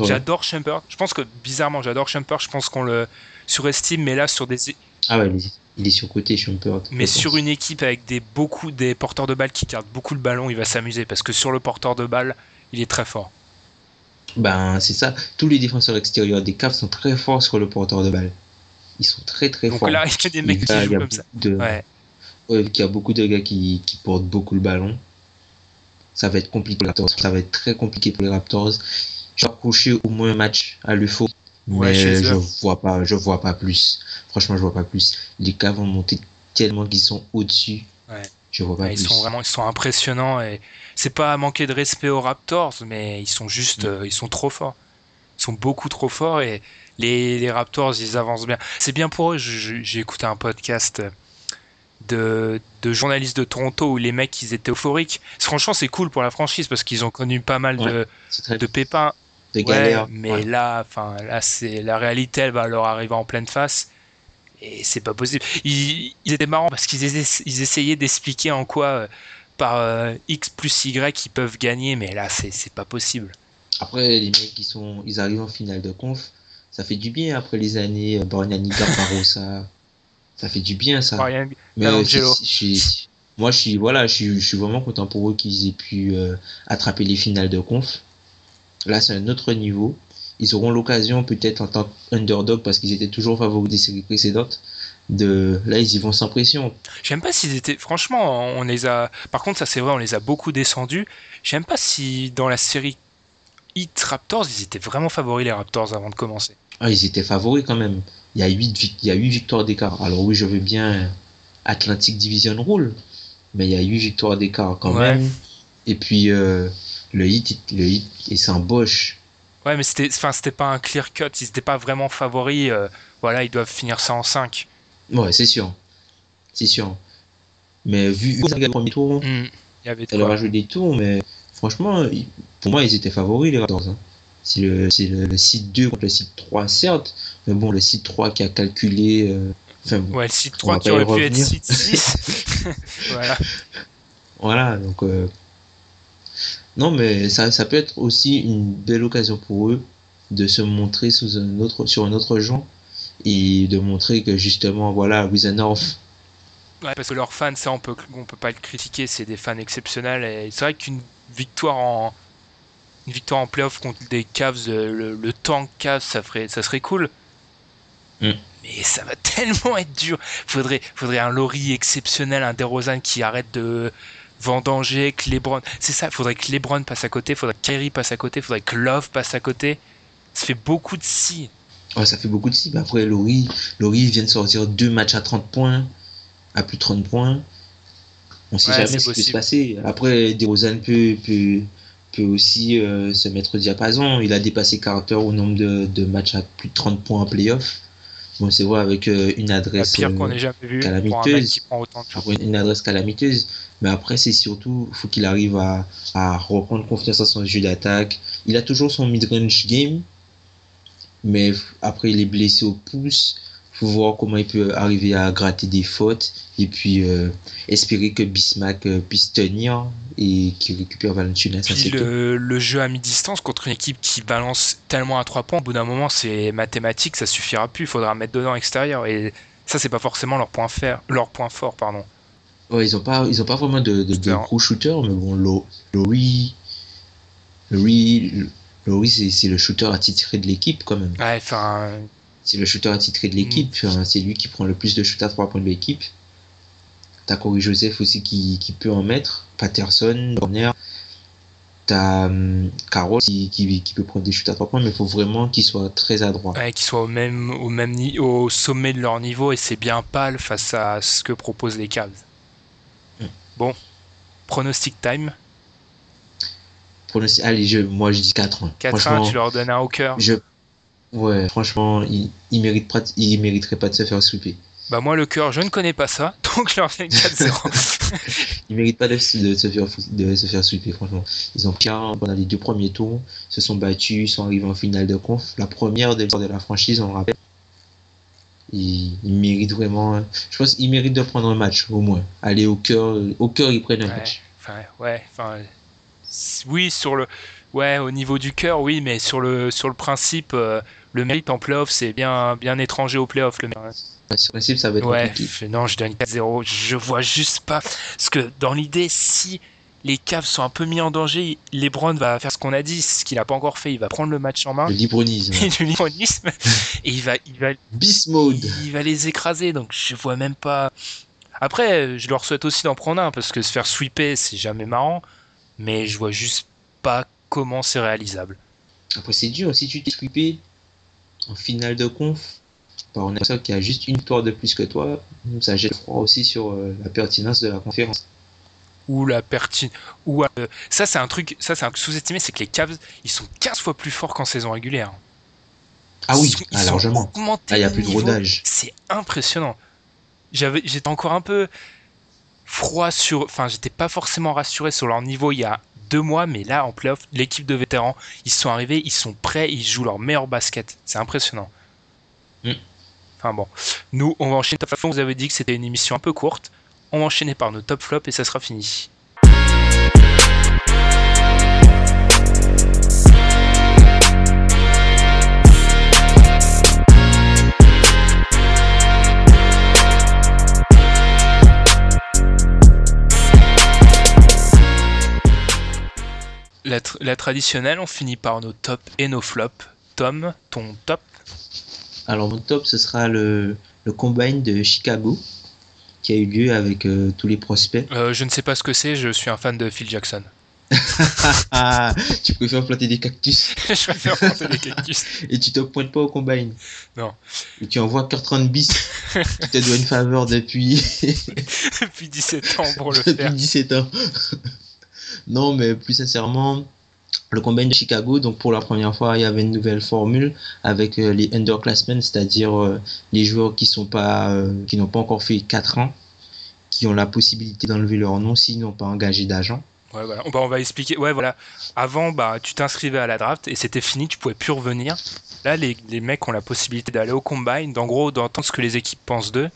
Speaker 3: J'adore Shumpert. Je pense que, bizarrement, j'adore Shumpert. Je pense qu'on le surestime, mais là, sur des,
Speaker 4: Ah ouais, il est, surcoté, Chumpert.
Speaker 3: mais sur
Speaker 4: pense.
Speaker 3: une équipe avec des, beaucoup, des porteurs de balles qui gardent beaucoup le ballon, il va s'amuser parce que sur le porteur de balle, il est très fort.
Speaker 4: Ben, c'est ça. Tous les défenseurs extérieurs des Cavs sont très forts sur le porteur de balle. Ils sont très très
Speaker 3: Donc
Speaker 4: forts.
Speaker 3: là, il y a des mecs qui jouent comme ça.
Speaker 4: beaucoup de-
Speaker 3: Ouais.
Speaker 4: Ouais, il y a beaucoup de gars qui, qui portent beaucoup le ballon. Ça va être compliqué pour les Raptors. Ça va être très compliqué pour les Raptors. Je vais accrocher au moins un match à l'UFO.
Speaker 3: Ouais,
Speaker 4: mais je vois pas, je vois pas plus. Franchement, je vois pas plus. Les Cavs vont monter tellement qu'ils sont au-dessus.
Speaker 3: Ouais.
Speaker 4: Je vois pas
Speaker 3: Ouais, ils
Speaker 4: plus.
Speaker 3: sont vraiment ils sont impressionnants et c'est pas à manquer de respect aux Raptors mais ils sont
Speaker 4: Mm.
Speaker 3: juste euh, ils sont trop forts ils sont beaucoup trop forts et les, les Raptors ils avancent bien c'est bien pour eux j'ai écouté un podcast de, de journalistes de Toronto où les mecs ils étaient euphoriques franchement c'est cool pour la franchise parce qu'ils ont connu pas mal de, pépins
Speaker 4: de
Speaker 3: Ouais, mais
Speaker 4: Ouais.
Speaker 3: là, enfin, là, c'est la réalité, elle va leur arriver en pleine face. Et c'est pas possible. Ils, ils étaient marrants parce qu'ils essa- ils essayaient d'expliquer en quoi, euh, par euh, X plus Y, ils peuvent gagner, mais là, c'est c'est pas possible.
Speaker 4: Après, les mecs qui sont, ils arrivent en finale de conf. Ça fait du bien après les années euh, Borgnaniga, Barrosa. Ça fait du bien ça.
Speaker 3: Marian-
Speaker 4: Mais
Speaker 3: D'Angelo.
Speaker 4: je- je- je- moi, je suis, voilà, je suis, je suis vraiment content pour eux qu'ils aient pu euh, attraper les finales de conf. Là, c'est un autre niveau. Ils auront l'occasion, peut-être en tant qu'underdog, parce qu'ils étaient toujours favoris des séries précédentes. De, là, ils y vont sans pression.
Speaker 3: J'aime pas s'ils étaient. Franchement, on les a. Par contre, ça c'est vrai, on les a beaucoup descendus. J'aime pas si dans la série Heat Raptors, ils étaient vraiment favoris les Raptors avant de commencer.
Speaker 4: Ah, ils étaient favoris quand même. Il y a 8, il y a huit victoires d'écart. Alors oui, je veux bien Atlantic Division Rule, mais il y a 8 victoires d'écart quand
Speaker 3: Ouais.
Speaker 4: même. Et puis euh, le hit, le hit, et Bosch.
Speaker 3: Ouais, mais c'était, enfin, c'était pas un clear cut. Ils étaient pas vraiment favoris. euh, voilà, ils doivent finir ça en 5.
Speaker 4: Ouais, c'est sûr. C'est sûr. Mais vu vu le premier tour,
Speaker 3: Il y avait
Speaker 4: ça leur
Speaker 3: quoi.
Speaker 4: a joué des tours, mais franchement, pour moi, ils étaient favoris, les Raptors. hein. C'est le, le, le site 2 contre le site 3, certes, mais bon, le site 3 qui a calculé. euh, enfin, bon,
Speaker 3: Ouais, le site
Speaker 4: On
Speaker 3: 3
Speaker 4: va
Speaker 3: qui aurait pu être site 6. voilà.
Speaker 4: Voilà, donc. euh, Non, mais ça, ça peut être aussi une belle occasion pour eux de se montrer sous un autre, sur un autre genre et de montrer que justement, voilà, with an.
Speaker 3: Ouais, parce que leurs fans, ça, on peut, on peut pas le critiquer. C'est des fans exceptionnels. Et c'est vrai qu'une victoire en, une victoire en playoff contre des Cavs, euh, le, le tank Cavs, ça ferait, ça serait cool.
Speaker 4: Mm.
Speaker 3: Mais ça va tellement être dur. Faudrait, faudrait un Laurie exceptionnel, un DeRozan qui arrête de vendanger, que LeBron. C'est ça. Faudrait que LeBron passe à côté. Faudrait que Kyrie passe à côté. Faudrait que Love passe à côté. Ça fait beaucoup de si.
Speaker 4: Ouais, ça fait beaucoup de cibles. Après, Laurie, Laurie vient de sortir deux matchs à 30 points, à plus de 30 points. On sait
Speaker 3: Ouais,
Speaker 4: jamais ce qui peut se passer. Après, DeRozan peut, peut, peut aussi euh, se mettre au diapason. Il a dépassé Carter au nombre de, de matchs à plus de 30 points en playoff. Bon, c'est vrai, avec euh, une
Speaker 3: La
Speaker 4: adresse.
Speaker 3: pire
Speaker 4: euh,
Speaker 3: qu'on jamais vu pour un mec
Speaker 4: calamiteuse.
Speaker 3: qui prend autant de choses.
Speaker 4: avoir une adresse calamiteuse. Mais après, c'est surtout, faut qu'il arrive à, à reprendre confiance à son jeu d'attaque. Il a toujours son mid-range game, mais après, il est blessé au pouce. Faut voir comment il peut arriver à gratter des fautes et puis euh, espérer que Bismack euh, puisse tenir et qu'il récupère Valanciunas.
Speaker 3: Puis le, le jeu à mi-distance contre une équipe qui balance tellement à trois points, au bout d'un moment, c'est mathématique, ça suffira plus. Il faudra mettre dedans extérieur. Et ça, c'est pas forcément leur point, faire, leur point fort. pardon.
Speaker 4: Ouais, ils ont pas, ils ont pas vraiment de, de, de
Speaker 3: Shooter.
Speaker 4: gros shooters, mais bon, Laurie, Laurie, Laurie, c'est le shooter attitré de l'équipe quand même.
Speaker 3: Ouais, enfin,
Speaker 4: C'est le shooter attitré de l'équipe.
Speaker 3: Mm.
Speaker 4: C'est lui qui prend le plus de shoot à 3 points de l'équipe. T'as Corey Joseph aussi qui, qui peut en mettre. Patterson, Warner. T'as hum, Carroll qui, qui, qui peut prendre des shoots à 3 points, mais il faut vraiment qu'il soit très adroit.
Speaker 3: ouais, qu'ils soient au même, au même au sommet de leur niveau et c'est bien pâle face à ce que proposent les Cavs. Bon, pronostic time.
Speaker 4: pronostic, allez, je, moi je dis 4-1.
Speaker 3: 4-1,
Speaker 4: Franchement,
Speaker 3: tu leur donnes un au cœur.
Speaker 4: je, ouais, franchement, il, il mérite pas, de- il mériterait pas de se faire sweeper.
Speaker 3: Bah moi le cœur, je ne connais pas ça, donc je leur donne 4-0.
Speaker 4: Il mérite pas de, de se faire, de se faire sweeper, franchement. Ils ont pire pendant les deux premiers tours, se sont battus, sont arrivés en finale de conf. La première de l'histoire de la franchise, on le rappelle. Ils méritent vraiment, je pense qu'ils méritent de prendre un match, au moins. Aller au cœur, au cœur, ils prennent un
Speaker 3: Ouais,
Speaker 4: match.
Speaker 3: enfin, ouais, enfin, oui, sur le, ouais, au niveau du cœur, oui, mais sur le, sur le principe, euh, le mérite en playoff, c'est bien, bien étranger au playoff, le mérite.
Speaker 4: Sur le principe, ça va être
Speaker 3: Ouais,
Speaker 4: compliqué.
Speaker 3: non, je donne 4-0. Je vois juste pas. Parce que dans l'idée, si les Cavs sont un peu mis en danger, LeBron va faire ce qu'on a dit, ce qu'il a pas encore fait. Il va prendre le match en main.
Speaker 4: Le libronisme.
Speaker 3: Et du libronisme. et il va, il va,
Speaker 4: Beast mode.
Speaker 3: il va les écraser. Donc je vois même pas. Après, je leur souhaite aussi d'en prendre un parce que se faire sweeper, c'est jamais marrant. Mais je vois juste pas comment c'est réalisable.
Speaker 4: Après, c'est dur. Si tu t'es sweepé en finale de conf, par un adversaire qui a juste une victoire de plus que toi, ça jette froid aussi sur euh, la pertinence de la conférence.
Speaker 3: Ou la pertine. Ou euh, ça, c'est un truc. Ça, c'est un sous-estimé, c'est que les Cavs, ils sont 15 fois plus forts qu'en saison régulière.
Speaker 4: Ah oui,
Speaker 3: Ils
Speaker 4: ah,
Speaker 3: sont
Speaker 4: largement. Ah, il y a plus de rodage.
Speaker 3: C'est impressionnant. J'avais, j'étais encore un peu froid sur, enfin, j'étais pas forcément rassuré sur leur niveau il y a deux mois, mais là en playoff, l'équipe de vétérans, ils sont arrivés, ils sont prêts, ils jouent leur meilleur basket. C'est impressionnant.
Speaker 4: Mm.
Speaker 3: Enfin bon, nous, on va enchaîner. De toute façon, vous avez dit que c'était une émission un peu courte. On va enchaîner par nos top flops et ça sera fini. La, la traditionnelle, on finit par nos tops et nos flops. Tom, ton top?
Speaker 4: Alors, mon top, ce sera le combine de Chicago qui a eu lieu avec euh, tous les prospects.
Speaker 3: Euh, Je ne sais pas ce que c'est, je suis un fan de Phil Jackson.
Speaker 4: Ah, tu préfères planter des cactus
Speaker 3: je préfère planter des cactus.
Speaker 4: et tu te pointes pas au combine.
Speaker 3: Non.
Speaker 4: Et tu envoies Kurt bis qui te doit une faveur depuis,
Speaker 3: Depuis 17 ans pour le
Speaker 4: depuis
Speaker 3: faire.
Speaker 4: 17 ans. non, mais plus sincèrement, le combine de Chicago, donc pour la première fois, il y avait une nouvelle formule avec euh, les underclassmen, c'est-à-dire euh, les joueurs qui sont pas, euh, qui n'ont pas encore fait 4 ans, qui ont la possibilité d'enlever leur nom s'ils n'ont pas engagé d'agent.
Speaker 3: Ouais, voilà. Bah, on va expliquer. Ouais, voilà. Avant, bah, tu t'inscrivais à la draft et c'était fini, tu pouvais plus revenir. Là, les, les mecs ont la possibilité d'aller au combine, d'en gros, d'entendre ce que les équipes pensent d'eux.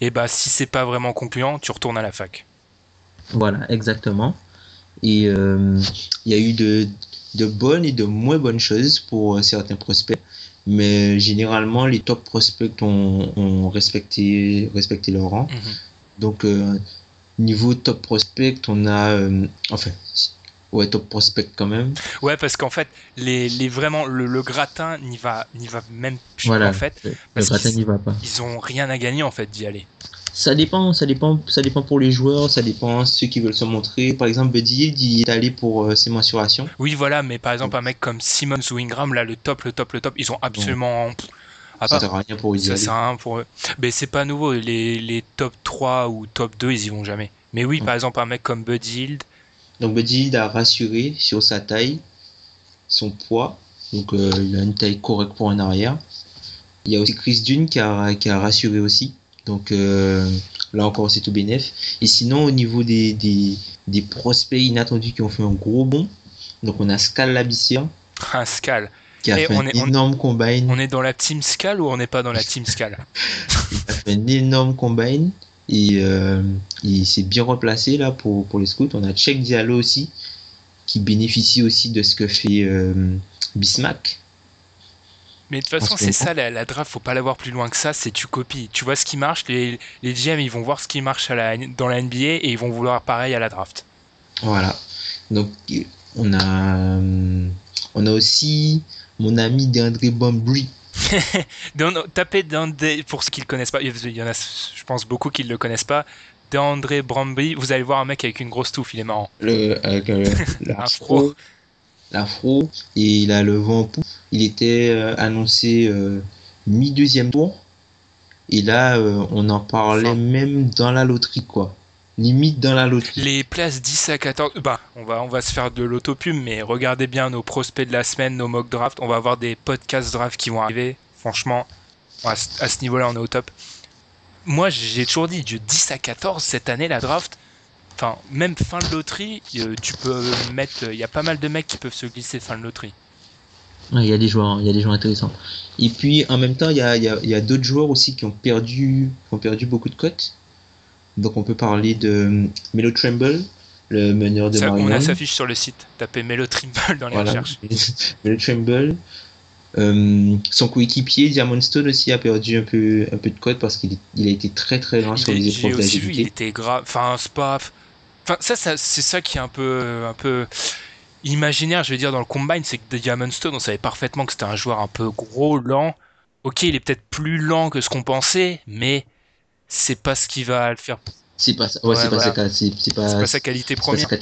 Speaker 3: Et bah, si c'est pas vraiment concluant, tu retournes à la fac.
Speaker 4: Voilà, exactement. Et euh, il y a eu de, de bonnes et de moins bonnes choses pour euh, certains prospects. Mais généralement, les top prospects ont, ont respecté, respecté leur rang.
Speaker 3: Mhm.
Speaker 4: Donc, euh, niveau top prospect, on a. euh, enfin, ouais, top prospect quand même.
Speaker 3: Ouais, parce qu'en fait, les, les vraiment, le, le gratin n'y va, n'y va même plus,
Speaker 4: Voilà.
Speaker 3: en fait.
Speaker 4: Le
Speaker 3: Parce
Speaker 4: gratin n'y va pas.
Speaker 3: Ils ont rien à gagner, en fait, d'y aller.
Speaker 4: Ça dépend, ça dépend, ça dépend pour les joueurs, ça dépend ceux qui veulent se montrer. Par exemple, Buddy il est allé pour euh, ses mensurations.
Speaker 3: Oui, voilà, mais par exemple, un mec comme Simmons ou Ingram, là, le top, le top, le top, ils ont absolument.
Speaker 4: Ça sert à rien pour y
Speaker 3: ça
Speaker 4: aller.
Speaker 3: sert à rien pour eux. Mais c'est pas nouveau, les, les top 3 ou top 2, ils y vont jamais. Mais oui, par exemple, un mec comme Buddy Hield,
Speaker 4: Donc Buddy Hield a rassuré sur sa taille, son poids. Donc euh, il a une taille correcte pour un arrière. Il y a aussi Chris Dune qui a, qui a rassuré aussi. Donc euh, là encore c'est tout bénef. Et sinon au niveau des, des, des prospects inattendus qui ont fait un gros bond. Donc on a Scal Labissière
Speaker 3: un Scal.
Speaker 4: qui a
Speaker 3: Et
Speaker 4: fait
Speaker 3: on
Speaker 4: un
Speaker 3: est- on-
Speaker 4: énorme combine.
Speaker 3: On est dans la team Scal ou on n'est pas dans la team Scal
Speaker 4: Il a fait un énorme combine. Et euh, il s'est bien replacé là pour, pour les scouts. On a Check Diallo aussi qui bénéficie aussi de ce que fait euh, Bismack.
Speaker 3: Mais de toute façon, c'est ça, la, la draft, faut pas l'avoir plus loin que ça, c'est tu copies. Tu vois ce qui marche, les, les GM, ils vont voir ce qui marche à la, dans la NBA et ils vont vouloir pareil à la draft.
Speaker 4: Voilà. Donc on a on a aussi mon ami DeAndre Bambry.
Speaker 3: Tapez des, pour ceux qui le connaissent pas, il y en a, je pense, beaucoup qui le connaissent pas. DeAndre Bromby, vous allez voir un mec avec une grosse touffe, il est marrant.
Speaker 4: Le, avec euh.
Speaker 3: L'afro.
Speaker 4: Et il a le vent en poupe. Il était euh, annoncé euh, mi-deuxième tour. Et là, euh, on en parlait
Speaker 3: Enfin.
Speaker 4: même dans la loterie, quoi. limite dans la loterie.
Speaker 3: Les places 10 à 14, bah, on va, on va se faire de l'autopub, mais regardez bien nos prospects de la semaine, nos mock drafts. On va avoir des podcasts draft qui vont arriver. Franchement, à ce, niveau-là, on est au top. Moi, j'ai toujours dit, de 10 à 14 cette année, la draft. Enfin, même fin de loterie, euh, tu peux mettre. Il y a pas mal de mecs qui peuvent se glisser fin de loterie.
Speaker 4: Il y a des joueurs, il y a des joueurs intéressants. Et puis en même temps, il y a, il y a- il y a d'autres joueurs aussi qui ont perdu, qui ont perdu beaucoup de cotes. Donc on peut parler de euh, Melo Tremble, le meneur de
Speaker 3: Ça, on a sa fiche sur le site. Tapez Melo Trimble dans les
Speaker 4: Voilà.
Speaker 3: recherches.
Speaker 4: Melo Tremble. Euh, son coéquipier Diamond Stone aussi a perdu un peu, un peu de cote parce qu'il il a été très très lent sur
Speaker 3: est-
Speaker 4: les
Speaker 3: J'ai
Speaker 4: épreuves
Speaker 3: vu, il
Speaker 4: d'agilité.
Speaker 3: était grave. Enfin, pas. Enfin, ça, ça c'est ça qui est un peu, un peu imaginaire, je vais dire, dans le combine, c'est que Diamond Stone, on savait parfaitement que c'était un joueur un peu gros, lent. Ok, il est peut-être plus lent que ce qu'on pensait, mais c'est pas ce qui va le faire.
Speaker 4: C'est pas, ça- ouais,
Speaker 3: Ouais,
Speaker 4: c'est pas,
Speaker 3: voilà.
Speaker 4: sa, pas,
Speaker 3: pas qualité
Speaker 4: pas
Speaker 3: première.
Speaker 4: sa.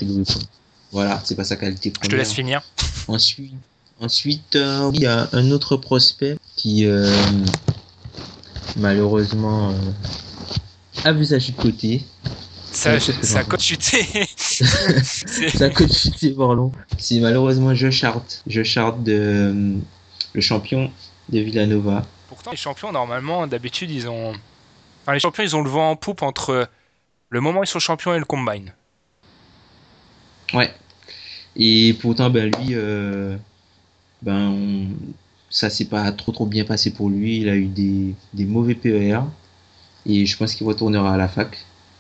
Speaker 4: Voilà, c'est pas sa qualité
Speaker 3: Je
Speaker 4: première.
Speaker 3: te laisse finir.
Speaker 4: Ensuite, ensuite euh, il y a un autre prospect qui euh, malheureusement euh, a vu sa chute côté.
Speaker 3: Ça, je- a
Speaker 4: Ça coûte chuté pardon. C'est malheureusement Josh Hart. Josh Hart de le champion de Villanova.
Speaker 3: Pourtant, les champions, normalement, d'habitude, ils ont. Enfin, les champions, ils ont le vent en poupe entre le moment où ils sont champions et le combine.
Speaker 4: Ouais. Et pourtant ben lui euh, ben on- ça s'est pas trop trop bien passé pour lui. Il a eu des, des mauvais PER et je pense qu'il retournera à la fac.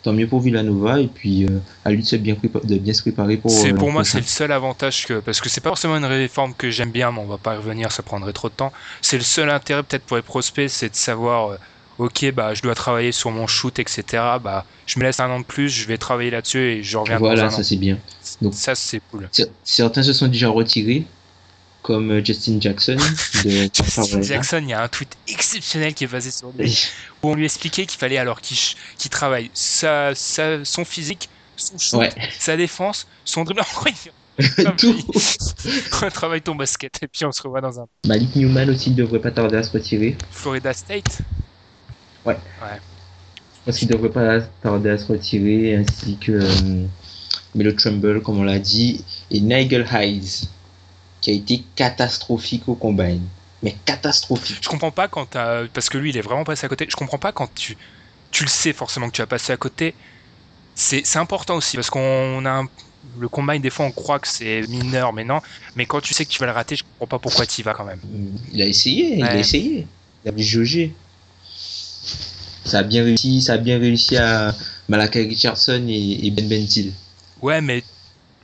Speaker 4: Tant mieux pour Villanova et puis euh, à lui de, se bien, prépa- de bien se préparer pour.
Speaker 3: C'est
Speaker 4: euh,
Speaker 3: pour moi c'est le seul avantage que parce que c'est pas forcément une réforme que j'aime bien mais on va pas y revenir ça prendrait trop de temps. C'est le seul intérêt peut-être pour les prospects c'est de savoir euh, ok bah je dois travailler sur mon shoot etc bah je me laisse un an de plus je vais travailler là-dessus et je reviens
Speaker 4: Voilà,
Speaker 3: dans un
Speaker 4: ça c'est bien. donc-
Speaker 3: Ça c'est cool.
Speaker 4: Cer- Certains se sont déjà retirés, comme euh, Justin Jackson de
Speaker 3: Justin. Jackson il y a un tweet exceptionnel qui est basé sur lui où on lui expliquait qu'il fallait alors qu'il travaille sa, sa- son physique son shoot
Speaker 4: Ouais,
Speaker 3: sa défense son dribble
Speaker 4: tout.
Speaker 3: Retravaille ton basket et puis on se revoit dans un
Speaker 4: Malik Newman aussi ne devrait pas tarder à se retirer.
Speaker 3: Florida State.
Speaker 4: Je pense qu'il devrait pas tarder à se retirer, ainsi que euh, Melo Trumbull, comme on l'a dit, et Nigel Hayes, qui a été catastrophique au combine. Mais catastrophique.
Speaker 3: Je comprends pas quand t'as... Parce que lui, il est vraiment passé à côté. Je comprends pas quand tu... Tu le sais forcément que tu vas passer à côté. C'est important aussi parce qu'on a un... Le combine, des fois, on croit que c'est mineur, mais non. Mais quand tu sais que tu vas le rater, je comprends pas pourquoi tu y vas quand même.
Speaker 4: Il a essayé, il a essayé. Il a jauger. Ça a bien réussi, ça a bien réussi à Malakai Richardson et, et Ben Bentil.
Speaker 3: Ouais, mais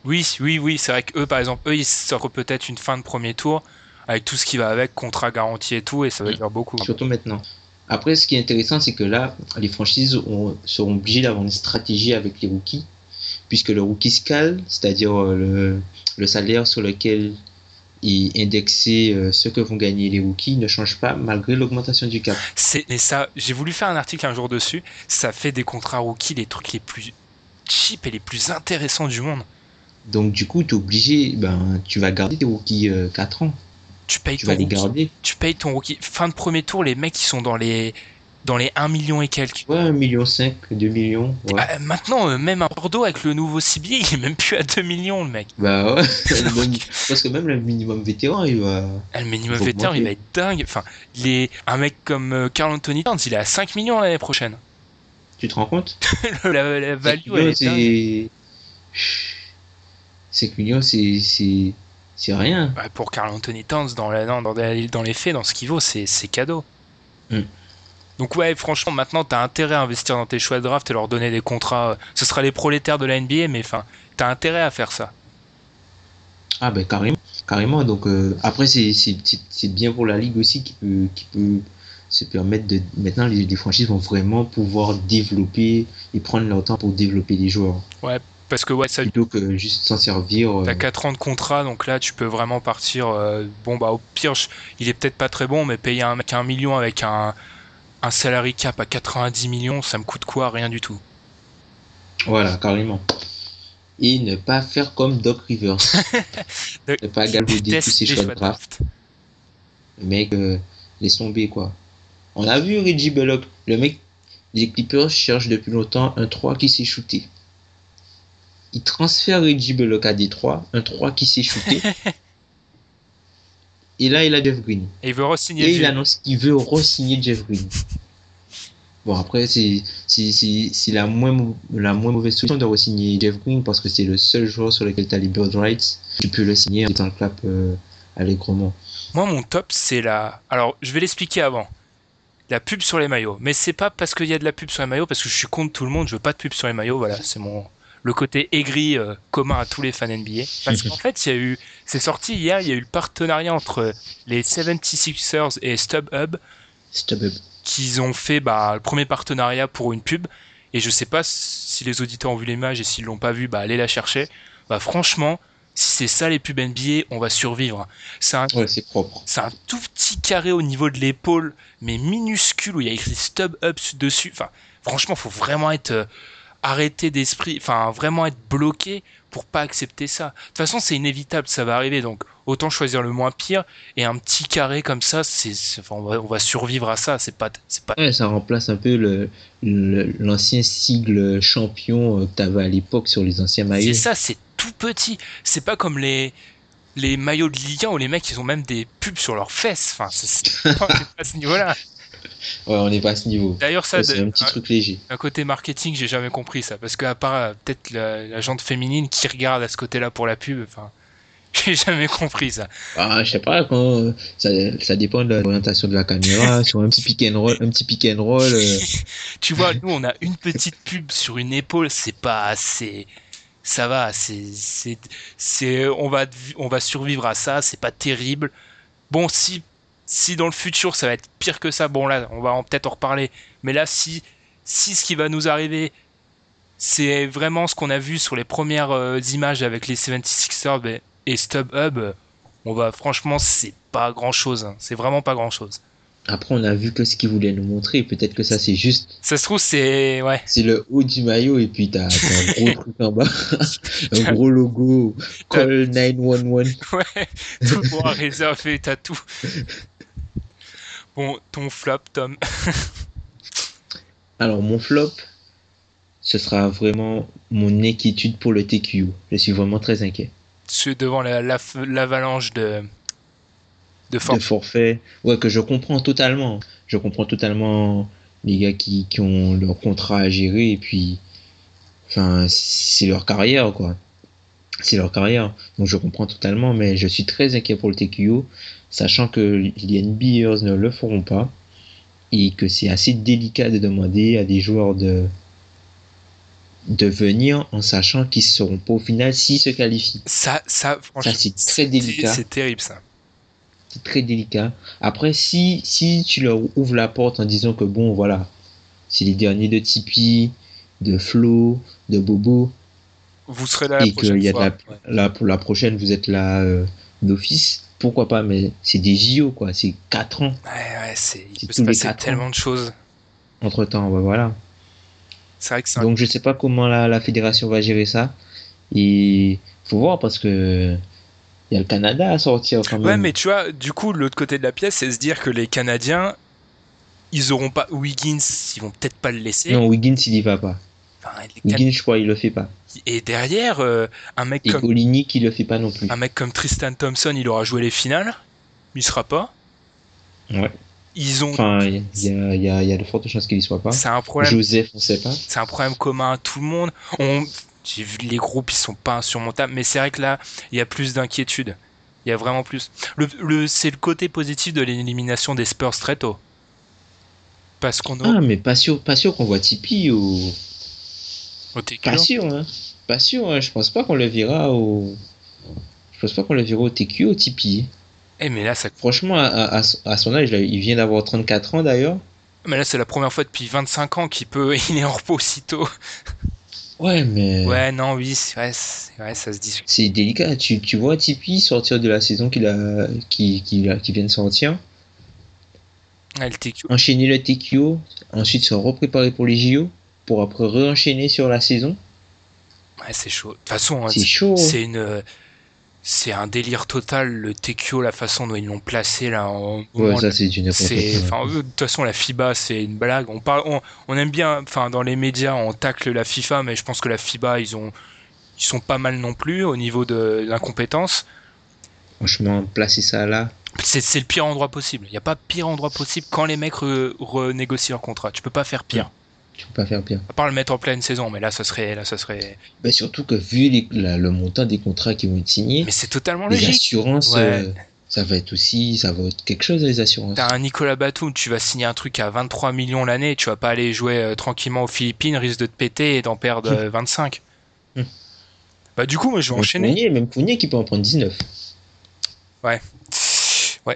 Speaker 3: oui, oui, oui, c'est vrai qu'eux, par exemple, eux, ils sortent peut-être une fin de premier tour avec tout ce qui va avec, contrat garanti et tout, et ça va dire beaucoup.
Speaker 4: Surtout maintenant. Après, ce qui est intéressant, c'est que là, les franchises ont- seront obligées d'avoir une stratégie avec les rookies, puisque le rookie scale, c'est-à-dire euh, le, le salaire sur lequel est indexé euh, ce que vont gagner les rookies, ne change pas malgré l'augmentation du cap.
Speaker 3: C'est, mais ça, j'ai voulu faire un article un jour dessus. Ça fait des contrats rookies les trucs les plus cheap et les plus intéressants du monde.
Speaker 4: Donc, du coup, tu es obligé, ben, tu vas garder tes rookies 4 ans.
Speaker 3: Tu payes
Speaker 4: Tu
Speaker 3: ton
Speaker 4: vas les
Speaker 3: rookie.
Speaker 4: garder.
Speaker 3: Tu payes ton rookie. Fin de premier tour, les mecs qui sont dans les dans les 1 million et quelques.
Speaker 4: Ouais, 1,5 million, 2 millions. Ouais.
Speaker 3: Ah, maintenant, euh, même un Bordeaux avec le nouveau ciblier, il est même plus à 2 millions, le mec.
Speaker 4: Bah ouais, parce que même le minimum vétéran, il va.
Speaker 3: Ah, Le minimum
Speaker 4: Faut
Speaker 3: vétéran, il va être dingue. Enfin, les... un mec comme euh, Carl Anthony Towns, il est à 5 millions l'année prochaine.
Speaker 4: Tu te rends compte?
Speaker 3: La, la
Speaker 4: 5
Speaker 3: value, elle
Speaker 4: millions,
Speaker 3: est dingue.
Speaker 4: C'est. 5 millions, c'est. c'est- C'est rien.
Speaker 3: Ouais, pour Carl Anthony Towns, dans, la, dans, dans les- dans les faits, dans ce qu'il vaut, c'est c'est cadeau.
Speaker 4: Mm.
Speaker 3: Donc ouais, franchement, maintenant, t'as intérêt à investir dans tes choix de draft et leur donner des contrats. Ce sera les prolétaires de la NBA, mais enfin, t'as intérêt à faire ça.
Speaker 4: Ah ben carrément. Carrément. Donc euh, après, c'est c'est- c'est- c'est bien pour la ligue aussi qui peut, qui peut se permettre de. Maintenant, les, les franchises vont vraiment pouvoir développer et prendre leur temps pour développer les joueurs.
Speaker 3: Parce que ouais, ça,
Speaker 4: Plutôt que juste s'en servir. euh,
Speaker 3: t'as 4 ans de contrat, donc là, tu peux vraiment partir. euh, bon, bah, au pire, il est peut-être pas très bon, mais payer un mec un million avec un, un salary cap à 90 millions, ça me coûte quoi? Rien du tout.
Speaker 4: Voilà, carrément. Et ne pas faire comme Doc Rivers. Ne pas galvauder tous
Speaker 3: les
Speaker 4: choix de draft. Le mec, euh, laisse tomber quoi. On a vu Reggie Bullock. Le mec, les Clippers cherchent depuis longtemps un 3 qui s'est shooté. Il transfère Reggie Bullock à Détroit, un 3 qui s'est shooté. et là, il a Jeff Green.
Speaker 3: Et il veut re-signer
Speaker 4: Et il annonce qu'il veut re-signer Jeff Green. Bon, après, c'est c'est- c'est- c'est la moins, mau- la moins mauvaise solution de re-signer Jeff Green parce que c'est le seul joueur sur lequel tu as les bird rights. Tu peux le signer en étant le clap euh, allègrement.
Speaker 3: Moi, mon top, c'est la. Alors, je vais l'expliquer avant. La pub sur les maillots. Mais c'est pas parce qu'il y a de la pub sur les maillots, parce que je suis contre tout le monde, je veux pas de pub sur les maillots. Voilà, c'est mon. Le côté aigri euh, commun à tous les fans NBA. Parce qu'en fait, il y a eu. C'est sorti hier, il y a eu le partenariat entre les 76ers et StubHub
Speaker 4: up.
Speaker 3: qu'ils ont fait bah, le premier partenariat pour une pub. Et je sais pas si les auditeurs ont vu l'image et s'ils l'ont pas vu, bah, allez la chercher. Bah, franchement, si c'est ça les pubs NBA, on va survivre. C'est un
Speaker 4: Ouais, c'est propre.
Speaker 3: c'est un tout petit carré au niveau de l'épaule, mais minuscule, où il y a écrit Stub Up dessus. Enfin, franchement, faut vraiment être euh, arrêté d'esprit, enfin, vraiment être bloqué pour pas accepter ça. De toute façon, c'est inévitable, ça va arriver, donc autant choisir le moins pire. Et un petit carré comme ça, c'est, c'est- enfin, on, va, on va survivre à ça. C'est pas, c'est pas.
Speaker 4: Ouais, ça remplace un peu le- l'ancien sigle champion euh, que tu avais à l'époque sur les anciens
Speaker 3: C'est
Speaker 4: maillots.
Speaker 3: ça, c'est tout petit. C'est pas comme les les maillots de Ligue 1 où les mecs ils ont même des pubs sur leurs fesses. Enfin, c'est, c'est pas à ce niveau-là.
Speaker 4: Ouais, on n'est pas à ce niveau.
Speaker 3: D'ailleurs, ça,
Speaker 4: Ouais, c'est un petit truc léger.
Speaker 3: Un côté marketing, j'ai jamais compris ça. Parce qu'à part euh, peut-être la, la féminine qui regarde à ce côté-là pour la pub, enfin, j'ai jamais compris ça.
Speaker 4: Ah, je sais pas, quand euh, ça, ça dépend de l'orientation de la caméra, sur un petit pick and roll, un petit pick and roll. euh,
Speaker 3: tu vois, nous on a une petite pub sur une épaule, c'est pas assez. Ça va, c'est, c'est, c'est, on va, on va survivre à ça, c'est pas terrible. Bon, si, si dans le futur ça va être pire que ça, bon là, on va peut-être en reparler. Mais là, si, si ce qui va nous arriver, c'est vraiment ce qu'on a vu sur les premières euh, images avec les 76ers et- et StubHub, on va, franchement, c'est pas grand chose. C'est vraiment pas grand chose.
Speaker 4: Après, on a vu que ce qu'ils voulaient nous montrer. Peut-être que ça, c'est juste,
Speaker 3: Ça se trouve, c'est, ouais,
Speaker 4: c'est le haut du maillot et puis t'as t'as un gros truc en bas, un gros logo, call 911.
Speaker 3: Ouais, tout pour réservé, t'as tout. Bon, ton flop, Tom.
Speaker 4: Alors, mon flop, ce sera vraiment mon inquiétude pour le TQ. Je suis vraiment très inquiet.
Speaker 3: Celui devant la- la- l'avalanche de, de force.
Speaker 4: de forfait. Ouais, que je comprends totalement. Je comprends totalement les gars qui, qui ont leur contrat à gérer et puis, enfin, c'est leur carrière, quoi. C'est leur carrière. Donc je comprends totalement, mais je suis très inquiet pour le TQO, sachant que les NBAers ne le feront pas et que c'est assez délicat de demander à des joueurs de de venir en sachant qu'ils ne seront pas au final s'ils se qualifient.
Speaker 3: Ça, ça, franchement,
Speaker 4: Ça, c'est très délicat.
Speaker 3: C'est terrible, ça.
Speaker 4: c'est très délicat. Après, si, si tu leur ouvres la porte en disant que bon, voilà, c'est les derniers de Tipeee, de Flo, de Bobo,
Speaker 3: Vous serez là la
Speaker 4: et
Speaker 3: prochaine
Speaker 4: qu'il y a
Speaker 3: fois.
Speaker 4: la,
Speaker 3: Ouais.
Speaker 4: pour la prochaine, vous êtes là euh, d'office, pourquoi pas, mais c'est des JO, quoi, c'est 4 ans
Speaker 3: Ouais, ouais, c'est, il peut se passer tellement
Speaker 4: ans.
Speaker 3: de choses.
Speaker 4: entre temps, voilà.
Speaker 3: C'est vrai que c'est un-
Speaker 4: Donc, je sais pas comment la, la fédération va gérer ça, et faut voir parce que il y a le Canada à sortir quand même.
Speaker 3: Ouais, mais tu vois, du coup, l'autre côté de la pièce, c'est se dire que les Canadiens, ils auront pas Wiggins, ils vont peut-être pas le laisser.
Speaker 4: Non, Wiggins, il y va pas.
Speaker 3: Enfin, les Can-
Speaker 4: Wiggins, je crois, il le fait pas.
Speaker 3: Et derrière, euh, un mec
Speaker 4: Et
Speaker 3: comme
Speaker 4: il le fait pas non plus.
Speaker 3: un mec comme Tristan Thompson, il aura joué les finales, il sera pas.
Speaker 4: Ouais.
Speaker 3: Ils ont,
Speaker 4: Enfin, il y a, il y, a, il y a de fortes chances qu'il y soit pas.
Speaker 3: c'est un problème,
Speaker 4: Joseph, on sait pas.
Speaker 3: c'est un problème commun à tout le monde. On, j'ai vu les groupes, ils sont pas insurmontables, mais c'est vrai que là, il y a plus d'inquiétude. Il y a vraiment plus. Le, le, c'est le côté positif de l'élimination des Spurs très tôt. Parce qu'on a
Speaker 4: Ah, mais pas sûr, pas sûr qu'on voit Tipeee au.
Speaker 3: TQ.
Speaker 4: Pas sûr, hein. Pas sûr, hein. Je pense pas qu'on le verra au. Je pense pas qu'on le verra au TQ, au Tipeee.
Speaker 3: Eh, mais là, ça,
Speaker 4: Franchement, à, à- son âge, là, il vient d'avoir 34 ans d'ailleurs.
Speaker 3: mais là, c'est la première fois depuis 25 ans qu'il peut, il est en repos aussitôt.
Speaker 4: Ouais, mais.
Speaker 3: Ouais, non, oui, c'est vrai, c'est- ouais, ça se discute.
Speaker 4: C'est délicat. Tu, tu vois Tipeee sortir de la saison qu'il a, qui, qui, vient de sortir,
Speaker 3: Ouais, le TQ.
Speaker 4: enchaîner le TQO, ensuite se repréparer pour les JO, pour après re-enchaîner sur la saison.
Speaker 3: Ouais, c'est chaud. De toute façon, hein,
Speaker 4: C'est chaud. hein.
Speaker 3: c'est une, c'est un délire total le TQ, la façon dont ils l'ont placé là. En,
Speaker 4: Ouais, ça c'est
Speaker 3: enfin, eux, de toute façon, la FIBA, c'est une blague. On parle, on, on aime bien, enfin, dans les médias, on tacle la FIFA, mais je pense que la FIBA, ils ont, qui sont pas mal non plus au niveau de l'incompétence.
Speaker 4: Franchement, placer ça là.
Speaker 3: C'est le pire endroit possible. Il n'y a pas pire endroit possible quand les mecs re- renégocient leur contrat. Tu peux pas faire pire.
Speaker 4: Tu peux pas faire pire.
Speaker 3: À part le mettre en pleine saison, mais là, ça serait, là, ça serait.
Speaker 4: Bah, surtout que vu les- la- le montant des contrats qui vont être signés,
Speaker 3: Mais c'est totalement
Speaker 4: les
Speaker 3: logique.
Speaker 4: assurances,
Speaker 3: Ouais.
Speaker 4: euh, ça va être aussi, ça va être quelque chose les assurances.
Speaker 3: T'as un Nicolas Batum, tu vas signer un truc à 23 millions l'année, tu vas pas aller jouer euh, tranquillement aux Philippines, risque de te péter et d'en perdre euh, 25.
Speaker 4: Hmm.
Speaker 3: Bah du coup, moi je vais
Speaker 4: Même
Speaker 3: enchaîner.
Speaker 4: Fournier, même Fournier qui peut en prendre 19.
Speaker 3: Ouais,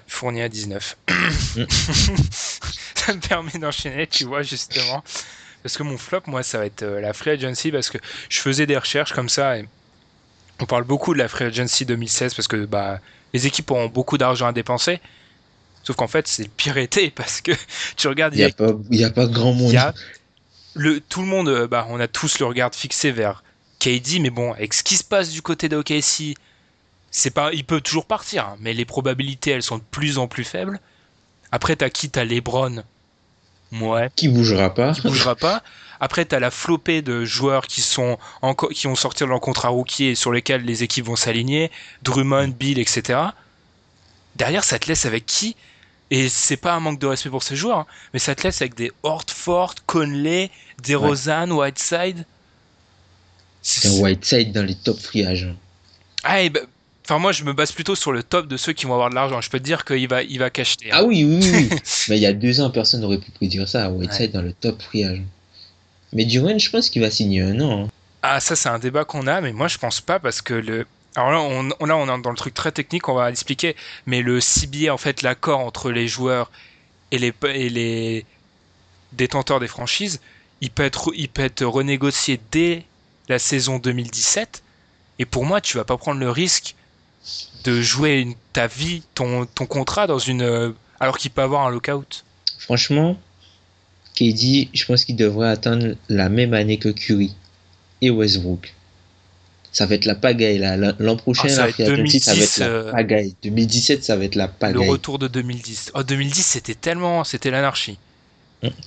Speaker 3: fourni à 19.
Speaker 4: Hmm.
Speaker 3: ça me permet d'enchaîner, tu vois, justement. Parce que mon flop, moi, ça va être euh, la Free Agency, parce que je faisais des recherches comme ça, et on parle beaucoup de la Free Agency 2016, parce que bah, les équipes ont beaucoup d'argent à dépenser. Sauf qu'en fait, c'est le pire été, parce que tu regardes,
Speaker 4: Il n'y a, y a pas grand monde.
Speaker 3: il y a le, tout le monde, euh, bah, on a tous le regard fixé vers KD, mais bon, avec ce qui se passe du côté de OKC, c'est pas, il peut toujours partir, hein, mais les probabilités, elles sont de plus en plus faibles. Après, t'as qui? T'as LeBron, ouais,
Speaker 4: Qui bougera pas.
Speaker 3: qui bougera pas. Après, t'as la flopée de joueurs qui sont encore, qui vont sortir de leur contrat rookie et sur lesquels les équipes vont s'aligner, Drummond, Bill, etc. Derrière, ça te laisse avec qui? Et c'est pas un manque de respect pour ces joueurs, hein, mais ça te laisse avec des Hortford, Conley, DeRozan, Whiteside.
Speaker 4: C'est un Whiteside dans les top free agents.
Speaker 3: Ah, et bah, Enfin, moi, je me base plutôt sur le top de ceux qui vont avoir de l'argent. Je peux te dire qu'il va, il va cacheter. hein.
Speaker 4: Ah oui, oui, oui. oui. Mais il y a deux ans, personne n'aurait pu prédire ça. Whiteside dans le top free agent. Mais Durant, je pense qu'il va signer un an. hein.
Speaker 3: Ah, ça, c'est un débat qu'on a, mais moi, je pense pas parce que le. Alors là, on, on- là, on est dans le truc très technique, on va l'expliquer. Mais le CBA, en fait, l'accord entre les joueurs et les, et les détenteurs des franchises, il peut être, il peut être renégocié dès la saison 2017. Et pour moi, tu vas pas prendre le risque de jouer une- ta vie, ton, ton contrat dans une. euh, alors qu'il peut avoir un lockout.
Speaker 4: Franchement, KD, je pense qu'il devrait attendre la même année que Curry et Westbrook. Ça va être la pagaille là. L'an prochain,
Speaker 3: Ah, ça va être
Speaker 4: free agency, ça va
Speaker 3: 2010,
Speaker 4: être la
Speaker 3: euh,
Speaker 4: pagaille. 2017, ça va être la
Speaker 3: Le
Speaker 4: pagaille.
Speaker 3: retour de 2010. Oh, 2010, c'était tellement. C'était l'anarchie.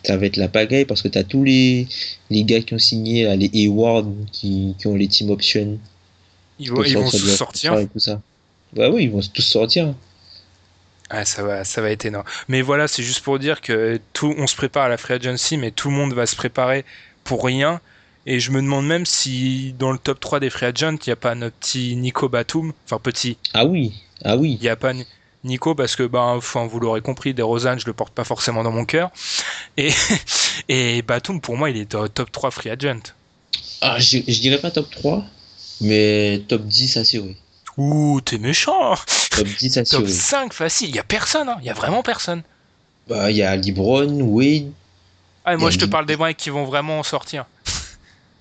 Speaker 4: Ça va être la pagaille parce que tu as tous les, les gars qui ont signé, là, les Hayward qui, qui ont les team options.
Speaker 3: Ils vont, ils sortir.
Speaker 4: Et tout ça. Bah oui, ils vont tous sortir.
Speaker 3: Ah, ça va, ça va être énorme. Mais voilà, c'est juste pour dire que tout, on se prépare à la free agency, mais tout le monde va se préparer pour rien. Et je me demande même si dans le top 3 des free agents, il n'y a pas notre petit Nico Batum. Enfin, petit,
Speaker 4: Ah oui, ah oui.
Speaker 3: il n'y a pas Ni- Nico parce que, ben, enfin, vous l'aurez compris, des Rosanne, je le porte pas forcément dans mon cœur. Et, et Batum, pour moi, il est dans le top 3 free agent.
Speaker 4: Ah, je, je dirais pas top 3, mais top 10 assuré.
Speaker 3: Ouh, t'es méchant!
Speaker 4: Top 10
Speaker 3: Top
Speaker 4: assuré.
Speaker 3: 5 facile, il y a personne, hein. il y a vraiment personne.
Speaker 4: Bah, il y a LeBron, Wade.
Speaker 3: Ah, moi, je te parle des mecs qui vont vraiment en sortir.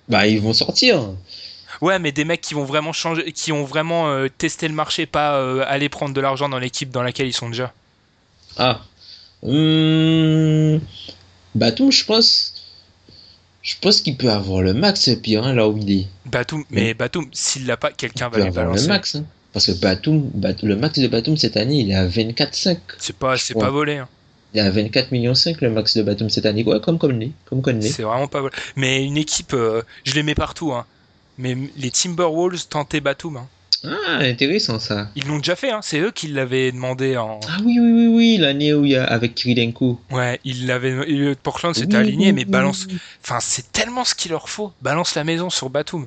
Speaker 4: Bah, ils vont sortir.
Speaker 3: Ouais, mais des mecs qui vont vraiment changer, qui ont vraiment euh, testé le marché, pas euh, aller prendre de l'argent dans l'équipe dans laquelle ils sont déjà.
Speaker 4: Ah. Hum... Batum, je pense. Je pense qu'il peut avoir le max, pire, hein, là où il est.
Speaker 3: Batum, mais Batum, s'il l'a pas, quelqu'un
Speaker 4: Il
Speaker 3: va
Speaker 4: peut
Speaker 3: lui
Speaker 4: avoir le
Speaker 3: balancer.
Speaker 4: max. hein. Parce que Batum, Bat- le max de Batum cette année, il est à 24,5.
Speaker 3: C'est pas, c'est pas volé. hein.
Speaker 4: Il est à 24 millions 5 le max de Batum cette année. Ouais, comme Conley. Comme.
Speaker 3: C'est vraiment pas volé. Mais une équipe, euh, je les mets partout. Hein. Mais les Timberwolves tentaient Batum. hein.
Speaker 4: Ah, intéressant ça.
Speaker 3: Ils l'ont déjà fait. Hein. C'est eux qui l'avaient demandé en.
Speaker 4: Ah oui, oui, oui, oui, l'année où il y a avec Kirilenko.
Speaker 3: Ouais, ils l'avaient. Portland s'était
Speaker 4: Oui,
Speaker 3: aligné,
Speaker 4: oui,
Speaker 3: mais balance.
Speaker 4: oui.
Speaker 3: Enfin, c'est tellement ce qu'il leur faut. Balance la maison sur Batum.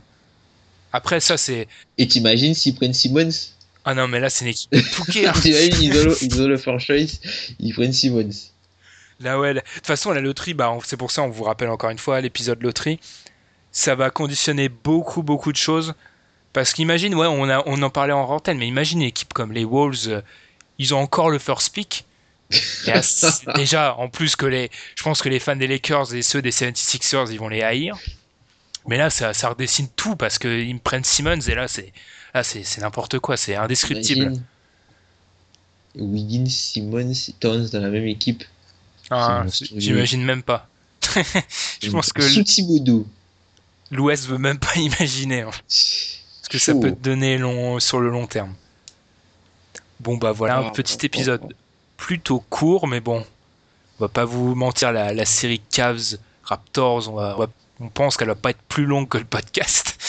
Speaker 3: Après, ça, c'est.
Speaker 4: Et t'imagines s'ils prennent Simmons?
Speaker 3: Ah non, mais là, c'est une équipe de Touquet. hein.
Speaker 4: T'imagines, ils ont, le, ils ont le first choice, ils prennent Simmons.
Speaker 3: Là, ouais, de toute façon, la loterie, bah, c'est pour ça, on vous rappelle encore une fois, l'épisode loterie, ça va conditionner beaucoup, beaucoup de choses. Parce qu'imagine, ouais, on, a, on en parlait en antenne, mais imagine une équipe comme les Wolves, euh, ils ont encore le first pick. Et déjà, en plus que les. Je pense que les fans des Lakers et ceux des 76ers, ils vont les haïr. Mais là, ça, ça redessine tout parce qu'ils me prennent Simmons et là, c'est. Là, c'est n'importe quoi, c'est indescriptible.
Speaker 4: Imagine Wiggins, Simmons, Towns dans la même équipe.
Speaker 3: Ah. J'imagine même pas. Je pense que
Speaker 4: Sous
Speaker 3: l'Ouest veut même pas imaginer. hein. Que ça peut te donner long, sur le long terme. Bon bah voilà un
Speaker 4: Ah,
Speaker 3: petit épisode plutôt court, mais bon, on va pas vous mentir, la, la série Cavs Raptors, on, va- on va- on pense qu'elle va pas être plus longue que le podcast.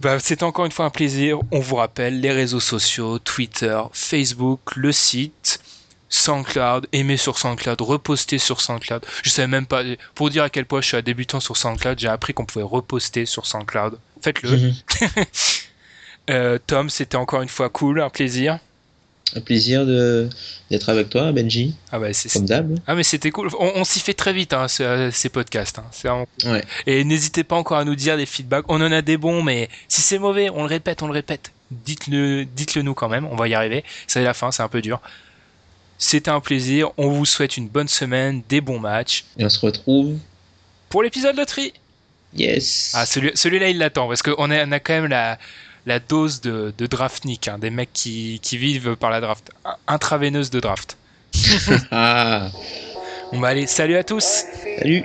Speaker 3: Bah, C'était encore une fois un plaisir. On vous rappelle les réseaux sociaux, Twitter, Facebook, le site, SoundCloud, aimer sur SoundCloud, reposter sur SoundCloud. Je savais même pas, pour dire à quel point je suis un débutant sur SoundCloud, j'ai appris qu'on pouvait reposter sur SoundCloud. Faites-le.
Speaker 5: Mhm.
Speaker 3: Euh, Tom, c'était encore une fois cool, un plaisir.
Speaker 5: Un plaisir d'être avec toi, Benji,
Speaker 3: Ah bah c'est
Speaker 5: comme d'hab.
Speaker 3: ah mais c'était cool. On, on s'y fait très vite hein, ce- ces podcasts. hein. Vraiment.
Speaker 5: Ouais.
Speaker 3: Et n'hésitez pas encore à nous dire des feedbacks. On en a des bons, mais si c'est mauvais, on le répète, on le répète. Dites-le, dites-le nous quand même. On va y arriver. C'est la fin, c'est un peu dur. C'était un plaisir. On vous souhaite une bonne semaine, des bons matchs.
Speaker 5: Et on se retrouve.
Speaker 3: Pour l'épisode loterie.
Speaker 5: Yes.
Speaker 3: Ah, celui, celui-là, il l'attend parce qu'on a, on a quand même la, la dose de, de draftnik, hein, des mecs qui, qui vivent par la draft, intraveineuse de draft.
Speaker 5: Ah.
Speaker 3: On va aller. Salut à tous.
Speaker 5: Salut.